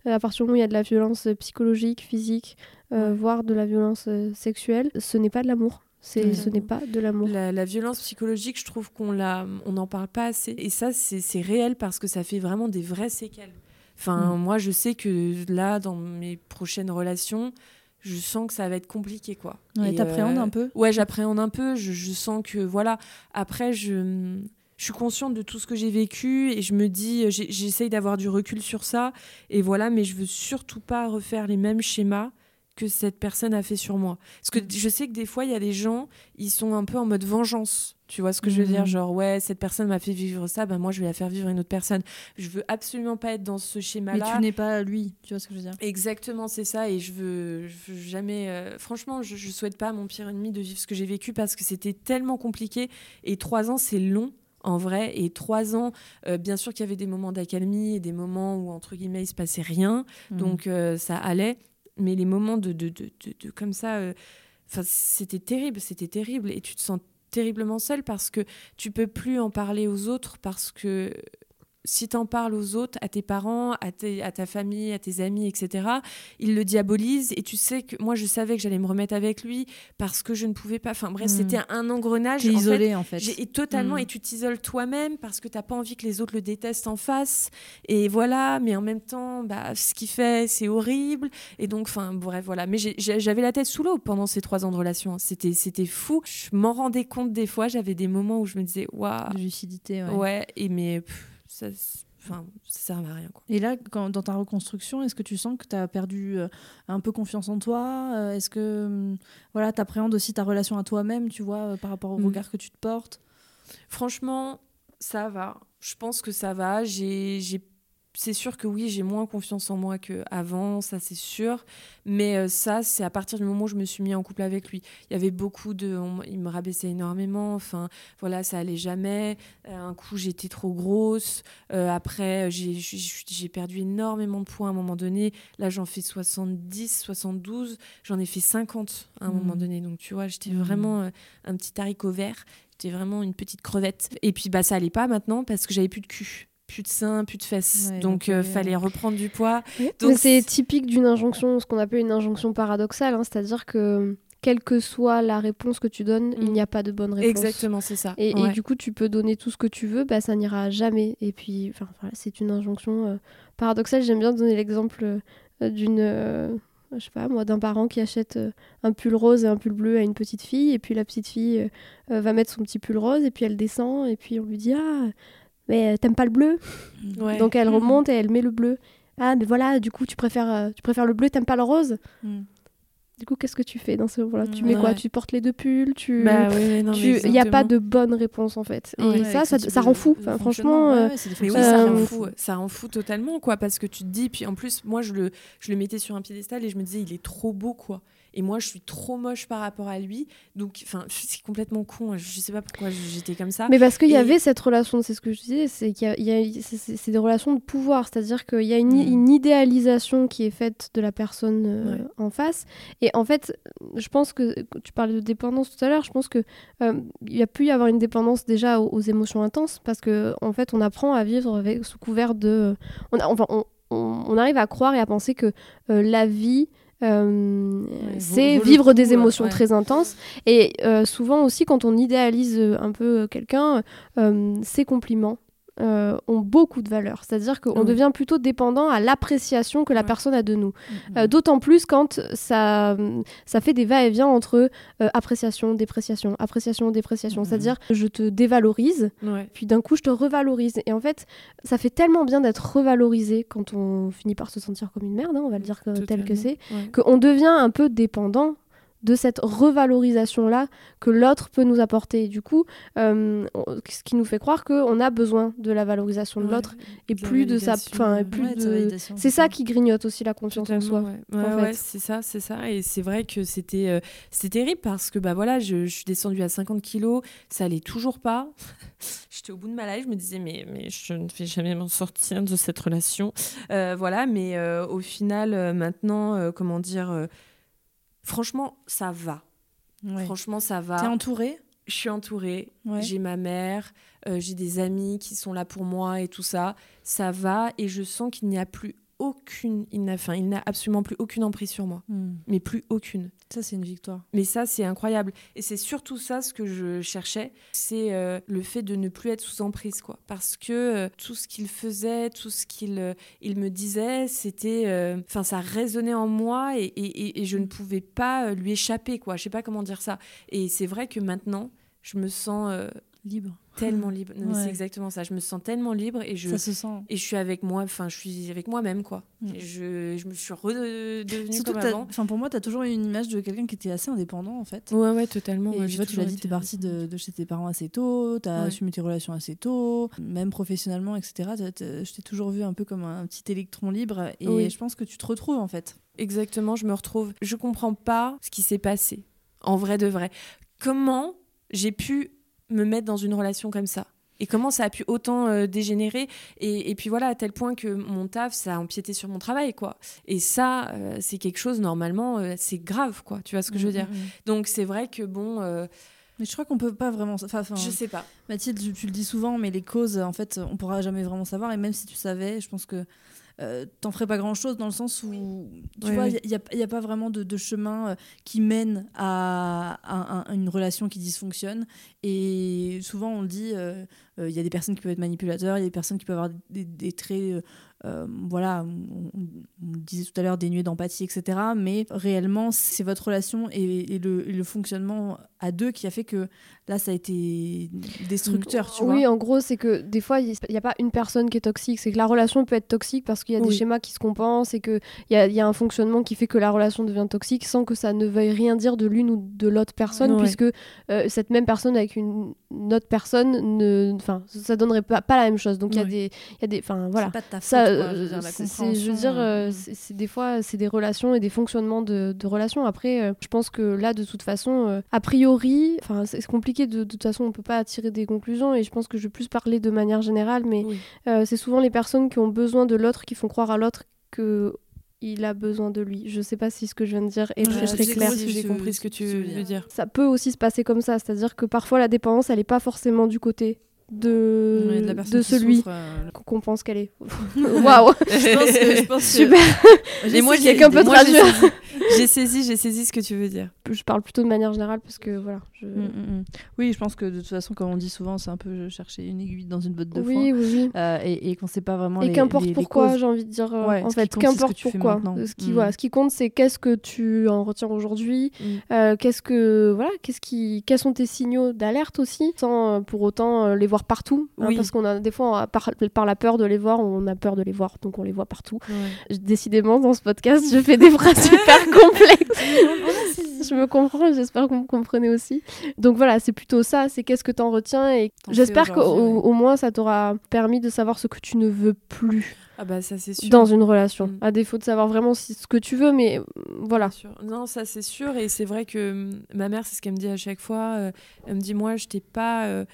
Euh, à partir du moment où il y a de la violence psychologique, physique, euh, Ouais. voire de la violence euh, sexuelle, ce n'est pas de l'amour. C'est-. Ce n'est pas de l'amour. La, la violence psychologique, je trouve qu'on la, on n'en parle pas assez. Et ça, c'est c'est réel parce que ça fait vraiment des vraies séquelles. Enfin, Mm. moi, je sais que là, dans mes prochaines relations, je sens que ça va être compliqué, quoi. Ouais, t'appréhendes euh, un peu? Ouais, j'appréhende un peu. Je, je sens que, voilà. Après, je, je suis consciente de tout ce que j'ai vécu et je me dis, j'essaye d'avoir du recul sur ça. Et voilà, mais je veux surtout pas refaire les mêmes schémas que cette personne a fait sur moi. Parce que je sais que des fois, il y a des gens, ils sont un peu en mode vengeance. Tu vois ce que je veux dire? Mhm. Genre, ouais, cette personne m'a fait vivre ça, ben moi, je vais la faire vivre une autre personne. Je veux absolument pas être dans ce Mais schéma-là. tu n'es pas lui, tu vois ce que je veux dire? Exactement, c'est ça. Et je veux, je veux jamais. euh, franchement, je, je souhaite pas à mon pire ennemi de vivre ce que j'ai vécu parce que c'était tellement compliqué. Et trois ans, c'est long. En vrai, et trois ans, euh, bien sûr qu'il y avait des moments d'accalmie et des moments où, entre guillemets, il se passait rien. Mhm. Donc, euh, ça allait. Mais les moments de, de, de, comme ça, euh, c'était terrible, c'était terrible. Et tu te sens terriblement seul parce que tu peux plus en parler aux autres parce que si tu en parles aux autres, à tes parents, à, tes- à ta famille, à tes amis, etc., ils le diabolisent. Et tu sais que moi, je savais que j'allais me remettre avec lui parce que je ne pouvais pas. Enfin bref, Mm. c'était un engrenage. T'es isolé en fait. et totalement, Mm. et tu t'isoles toi-même parce que t'as pas envie que les autres le détestent en face. Et voilà, mais en même temps, bah, ce qu'il fait, c'est horrible. Et donc, enfin, bref, voilà. Mais j'avais la tête sous l'eau pendant ces trois ans de relation. C'était c'était fou. Je m'en rendais compte des fois. J'avais des moments où je me disais, waouh, lucidité, ouais. ouais. et mais pff, ça, enfin, ça sert à rien. Quoi. Et là, quand, dans ta reconstruction, est-ce que tu sens que tu as perdu euh, un peu confiance en toi Euh, Est-ce que hum, voilà, tu appréhendes aussi ta relation à toi-même, tu vois, euh, par rapport au Mm. regard que tu te portes? Franchement, ça va. Je pense que ça va. J'ai- c'est sûr que oui, j'ai moins confiance en moi qu'avant, ça c'est sûr. Mais euh, ça, c'est à partir du moment où je me suis mis en couple avec lui. Il y avait beaucoup de. on- il me rabaissait énormément. Enfin, voilà, ça allait jamais. Euh, un coup, j'étais trop grosse. Euh, après, j'ai, perdu énormément de poids à un moment donné. Là, j'en fais 70, 72. J'en ai fait 50 à un Mhm. moment donné. Donc, tu vois, j'étais Mhm. vraiment un petit haricot vert. J'étais vraiment une petite crevette. Et puis, bah, ça allait pas maintenant parce que j'avais plus de cul. Plus de seins, plus de fesses. Ouais, donc, euh, euh, fallait reprendre du poids. Donc, c'est typique d'une injonction, ce qu'on appelle une injonction paradoxale, hein, c'est-à-dire que quelle que soit la réponse que tu donnes, il Mm. n'y a pas de bonne réponse. Exactement, c'est ça. Et, du coup, tu peux donner tout ce que tu veux, bah, ça n'ira jamais. Et puis, enfin, voilà, c'est une injonction euh, paradoxale. J'aime bien donner l'exemple euh, d'une, euh, je sais pas moi, d'un parent qui achète un pull rose et un pull bleu à une petite fille, et puis la petite fille va mettre son petit pull rose, et puis elle descend, et puis on lui dit ah, mais euh, t'aimes pas le bleu Ouais. Donc elle Mhm. remonte et elle met le bleu. Ah, mais voilà, du coup, tu préfères, euh, tu préfères le bleu, t'aimes pas le rose Mm. Du coup, qu'est-ce que tu fais dans ce moment-là Tu Mm, mets quoi. Tu portes les deux pulls tu... Bah ouais, Il n'y a pas de bonne réponse en fait. Et Ouais, ça, ça, ça rend fou. Enfin, franchement, ouais, euh, oui, ça rend fou, ça rend fou totalement, quoi, parce que tu te dis, puis en plus, moi, je le, je le mettais sur un piédestal et je me disais, il est trop beau, quoi. Et moi, je suis trop moche par rapport à lui, donc, enfin, c'est complètement con. Je sais pas pourquoi j'étais comme ça. Mais parce qu'il y avait cette relation, c'est ce que je disais, c'est qu'il y a, c'est- des relations de pouvoir, c'est-à-dire qu'il y a une, Mm. une idéalisation qui est faite de la personne euh, Ouais. en face. Et en fait, je pense que tu parlais de dépendance tout à l'heure, je pense que euh, il y a pu y avoir une dépendance déjà aux, aux émotions intenses, parce que en fait, on apprend à vivre avec sous couvert de, on, a- enfin, on, on- on arrive à croire et à penser que euh, la vie euh, c'est vivre coup, des émotions ouais. très intenses et euh, souvent aussi quand on idéalise euh, un peu quelqu'un euh, ses compliments euh, ont beaucoup de valeur. C'est-à-dire qu'on Oui. devient plutôt dépendant à l'appréciation que la personne a de nous. Mm, Euh, D'autant plus quand ça, ça fait des va-et-vient entre euh, appréciation, dépréciation, appréciation, dépréciation. C'est-à-dire je te dévalorise, Ouais. puis d'un coup je te revalorise. Et en fait, ça fait tellement bien d'être revalorisé quand on finit par se sentir comme une merde, hein, on va le dire que- tel que c'est, Ouais. qu'on devient un peu dépendant de cette revalorisation-là que l'autre peut nous apporter. Et du coup, euh, ce qui nous fait croire qu'on a besoin de la valorisation de Ouais. l'autre et De plus de sa... Enfin, et plus Ouais, de C'est ça qui grignote aussi la confiance en soi. Ouais. Ouais, en fait. c'est ça, c'est ça. Et c'est vrai que c'était euh, c'était terrible parce que bah voilà, je, je suis descendue à 50 kilos, ça allait toujours pas. J'étais au bout de ma life, je me disais mais mais je ne vais jamais m'en sortir de cette relation. Euh, voilà, mais au final maintenant, comment dire, franchement ça va. Ouais. Franchement ça T'es va. entourée? Je suis entourée. Ouais. J'ai ma mère, euh, j'ai des amis qui sont là pour moi et tout ça. Ça va et je sens qu'il n'y a plus aucune, il n'a, enfin, il n'a absolument plus aucune emprise sur moi, Mm. mais plus aucune. Ça, c'est une victoire. Mais ça, c'est incroyable. Et c'est surtout ça ce que je cherchais, c'est euh, le fait de ne plus être sous emprise, quoi. Parce que euh, tout ce qu'il faisait, tout ce qu'il euh, il me disait, c'était, enfin, ça résonnait en moi et, et- et- je ne pouvais pas lui échapper, quoi. Je sais pas comment dire ça. Et c'est vrai que maintenant, je me sens libre. tellement libre. Non, mais Ouais. C'est exactement ça. Je me sens tellement libre et je Ça se sent. et je suis avec moi. Enfin, je suis avec moi-même quoi. Mm. Et Je, je me suis redevenue Surtout comme t'as- avant. enfin, pour moi, tu as toujours eu une image de quelqu'un qui était assez indépendant en fait. Ouais, ouais, totalement. Et ouais, tu j'ai vois, tu l'as dit, été tu es partie de, chez tes parents assez tôt, tu as Ouais. assumé tes relations assez tôt, même professionnellement, etc. T'as- t'as- Je t'ai toujours vu un peu comme un petit électron libre et Oui. je pense que tu te retrouves en fait. Exactement, je me retrouve. Je comprends pas ce qui s'est passé, en vrai de vrai. Comment j'ai pu me mettre dans une relation comme ça et comment ça a pu autant euh, dégénérer et, et puis voilà à tel point que mon taf ça a empiété sur mon travail quoi et ça euh, c'est quelque chose normalement euh, c'est grave quoi tu vois ce que je veux dire? Mm, mm, mm. donc c'est vrai que bon Mais je crois qu'on peut pas vraiment. Enfin, enfin, je sais pas Mathilde, tu, tu le dis souvent, mais les causes, en fait, on pourra jamais vraiment savoir. Et même si tu savais, je pense que euh, t'en ferais pas grand chose dans le sens où, tu Oui, vois, oui. il n'y a, y a pas vraiment de, de chemin euh, qui mène à, à- à une relation qui dysfonctionne. Et souvent, on le dit, euh, euh, il y a des personnes qui peuvent être manipulateurs, il y a des personnes qui peuvent avoir des, des traits. euh, voilà, on, le disait tout à l'heure, dénués d'empathie, etc. Mais réellement, c'est votre relation et, et le, et le fonctionnement à deux qui a fait que là, ça a été destructeur, tu oui, vois. en gros, c'est que des fois, il n'y a pas une personne qui est toxique. C'est que la relation peut être toxique parce qu'il y a des schémas qui se compensent et qu'il y a, il y a un fonctionnement qui fait que la relation devient toxique sans que ça ne veuille rien dire de l'une ou de l'autre personne, Ouais. puisque euh, cette même personne avec une, une autre personne, ne, enfin, ça donnerait pas, pas la même chose. Donc il y a Ouais. des, il y a des, enfin voilà. C'est pas de ta faute, Ça, quoi, euh, je veux dire, la c'est- c'est- je veux dire, euh, euh, c'est c'est des fois, c'est des relations et des fonctionnements de, de relations. Après, euh, je pense que là, de toute façon, euh, a priori, enfin, c'est c'est compliqué. De, de toute façon, on peut pas tirer des conclusions. Et je pense que je vais plus parler de manière générale, mais Oui. euh, c'est souvent les personnes qui ont besoin de l'autre qui font croire à l'autre que il a besoin de lui. Je sais pas si ce que je viens de dire est Ouais, très clair. que j'ai compris ce que tu veux dire. Ça peut aussi se passer comme ça, c'est-à-dire que parfois la dépendance, elle est pas forcément du côté de, ouais, de celui euh, qu'on pense qu'elle est. Waouh je pense que, Super J'ai Et moi, quelqu'un peut j'ai traduire. saisi- J'ai saisi, j'ai saisi ce que tu veux dire. Je parle plutôt de manière générale parce que voilà. Je... Mm, mm, mm. Oui, je pense que de toute façon, comme on dit souvent, c'est un peu chercher une aiguille dans une botte de foin. oui, oui. Euh, et, et qu'on sait pas vraiment Et qu'importe pourquoi, j'ai envie de dire. euh, Ouais, en fait, qu'importe pourquoi. Ce qui, voilà, ce qui compte, c'est qu'est-ce que tu en retiens aujourd'hui. Qu'est-ce que voilà, qu'est-ce qui, quels sont tes signaux d'alerte aussi, sans pour autant les voir partout, hein, Oui. parce qu'on a des fois, a- par, par la peur de les voir, on a peur de les voir, donc on les voit partout. Décidément, dans ce podcast, je fais des phrases super complexes. je me comprends, j'espère que vous me comprenez aussi. Donc voilà, c'est plutôt ça, c'est qu'est-ce que tu en retiens et T'en j'espère qu'au ouais. moins ça t'aura permis de savoir ce que tu ne veux plus Ah bah ça c'est sûr. dans une relation. Mm. À défaut de savoir vraiment si- ce que tu veux, mais euh, voilà. Non, ça c'est sûr. Et c'est vrai que hum, ma mère, c'est ce qu'elle me dit à chaque fois. euh, elle me dit, moi, je t'ai pas euh,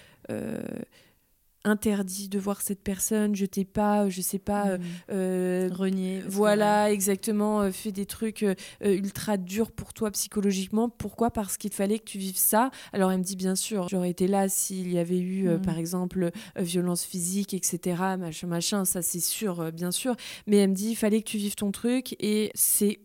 interdit de voir cette personne. Je t'ai pas, je sais pas, euh, Mm. euh, Renier. que, voilà, exactement, euh, fait des trucs euh, euh, ultra durs pour toi psychologiquement. Pourquoi? Parce qu'il fallait que tu vives ça. Alors elle me dit bien sûr, j'aurais été là s'il y avait eu, euh, par exemple, euh, violence physique, etc. Machin, machin, ça c'est sûr, euh, bien sûr. Mais elle me dit, il fallait que tu vives ton truc et c'est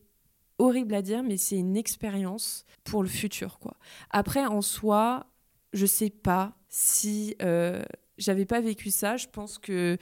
horrible à dire, mais c'est une expérience pour le futur, quoi. Après, en soi, je sais pas si euh, j'avais pas vécu ça. Je pense que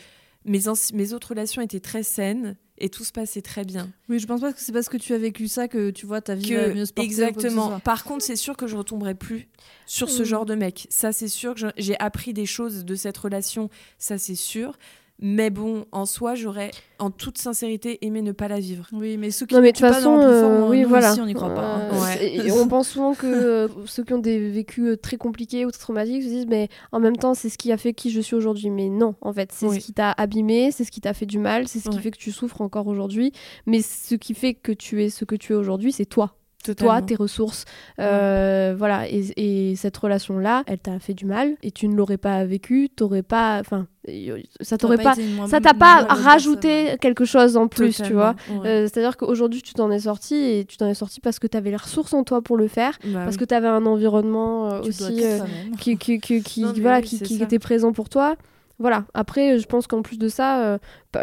mes, autres relations étaient très saines et tout se passait très bien. Oui, je pense pas que c'est parce que tu as vécu ça que tu vois ta vie Que- va mieux se porter. exactement. Par contre, c'est sûr que je retomberai plus sur ce genre de mec. Ça, c'est sûr que j'ai appris des choses de cette relation. Ça, c'est sûr. Mais bon, en soi, j'aurais, en toute sincérité, aimé ne pas la vivre. Oui, mais ceux qui Non mais de ne toute pas façon, euh, oui voilà. on n'y croit pas. hein. Euh, Ouais. on pense souvent que euh, ceux qui ont des vécus euh, très compliqués ou très traumatiques se disent mais en même temps c'est ce qui a fait qui je suis aujourd'hui. Mais non, en fait c'est Oui. ce qui t'a abîmé, c'est ce qui t'a fait du mal, c'est ce qui fait que tu souffres encore aujourd'hui. Mais ce qui fait que tu es ce que tu es aujourd'hui, c'est toi. Toi, tes ressources. Euh, Voilà. Et, et cette relation-là, elle t'a fait du mal et tu ne l'aurais pas vécu, t'aurais pas. Enfin, y- ça t'aurait pas. Ça t'a pas rajouté quelque chose en plus, tu vois. Ouais. Euh, C'est-à-dire qu'aujourd'hui, tu t'en es sorti et tu t'en es sorti parce que tu avais les ressources en toi pour le faire, Bah parce oui. que tu avais un environnement euh, aussi euh, qui, qui, qui, qui- Non, mais voilà, oui, qui, était présent pour toi. Voilà. Après, je pense qu'en plus de ça, euh,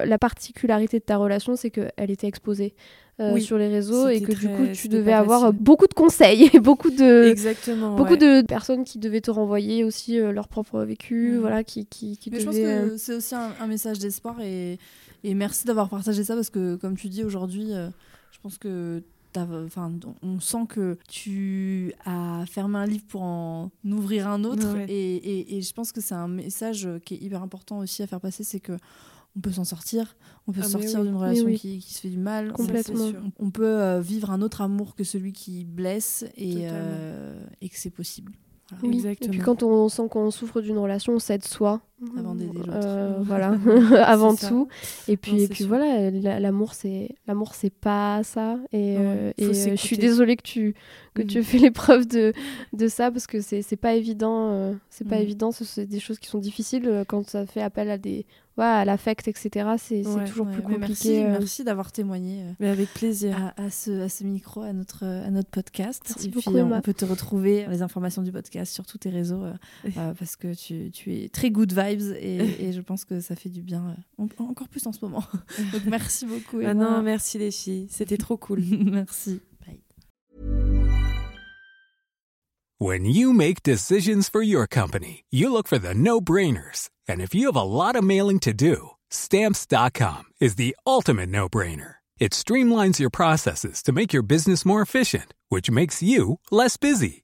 la particularité de ta relation, c'est qu'elle était exposée euh, Oui, sur les réseaux et que du coup, tu devais avoir facile. beaucoup de conseils et beaucoup de Exactement. beaucoup ouais. de personnes qui devaient te renvoyer aussi euh, leur propre vécu, Mhm. voilà, qui qui, qui Mais je pense que c'est aussi un, un message d'espoir et, et merci d'avoir partagé ça parce que, comme tu dis aujourd'hui, euh, je pense que enfin, on sent que tu as fermé un livre pour en ouvrir un autre. Ouais. Et, et- et je pense que c'est un message qui est hyper important aussi à faire passer, c'est que on peut s'en sortir, on peut Ah, sortir oui. d'une relation oui. qui, qui se fait du mal. Complètement. On, on peut euh, vivre un autre amour que celui qui blesse et, euh, et que c'est possible. Voilà. Oui. Exactement. Et puis quand on sent qu'on souffre d'une relation, on s'aide soi. Avant d'aider l'autre. Euh, voilà, avant ça. tout. Et puis, Non, et puis sûr. voilà, la- l'amour, c'est l'amour, c'est pas ça. Et, Ouais, euh, et, euh, je suis désolée que tu que Mhm. tu aies fait l'épreuve de de ça parce que c'est c'est pas évident. euh, c'est pas Mhm. évident. ce- C'est des choses qui sont difficiles quand ça fait appel à des ouais, à l'affect, etc. C'est Ouais, toujours Ouais, plus compliqué. Merci, euh. merci d'avoir témoigné. euh, Mais avec plaisir. à, à ce, à ce micro, à notre, à notre podcast. Merci et beaucoup, puis, on, Emma. peut te retrouver les informations du podcast sur tous tes réseaux euh, euh, parce que tu, tu es très good vibes et, et je pense que ça fait du bien euh, en- encore plus en ce moment. Donc merci beaucoup. Ah non, merci les filles. C'était trop cool. merci. Bye. When you make decisions for your company, you look for the no brainers. And if you have a lot of mailing to do, stamps.com is the ultimate no brainer. It streamlines your processes to make your business more efficient, which makes you less busy.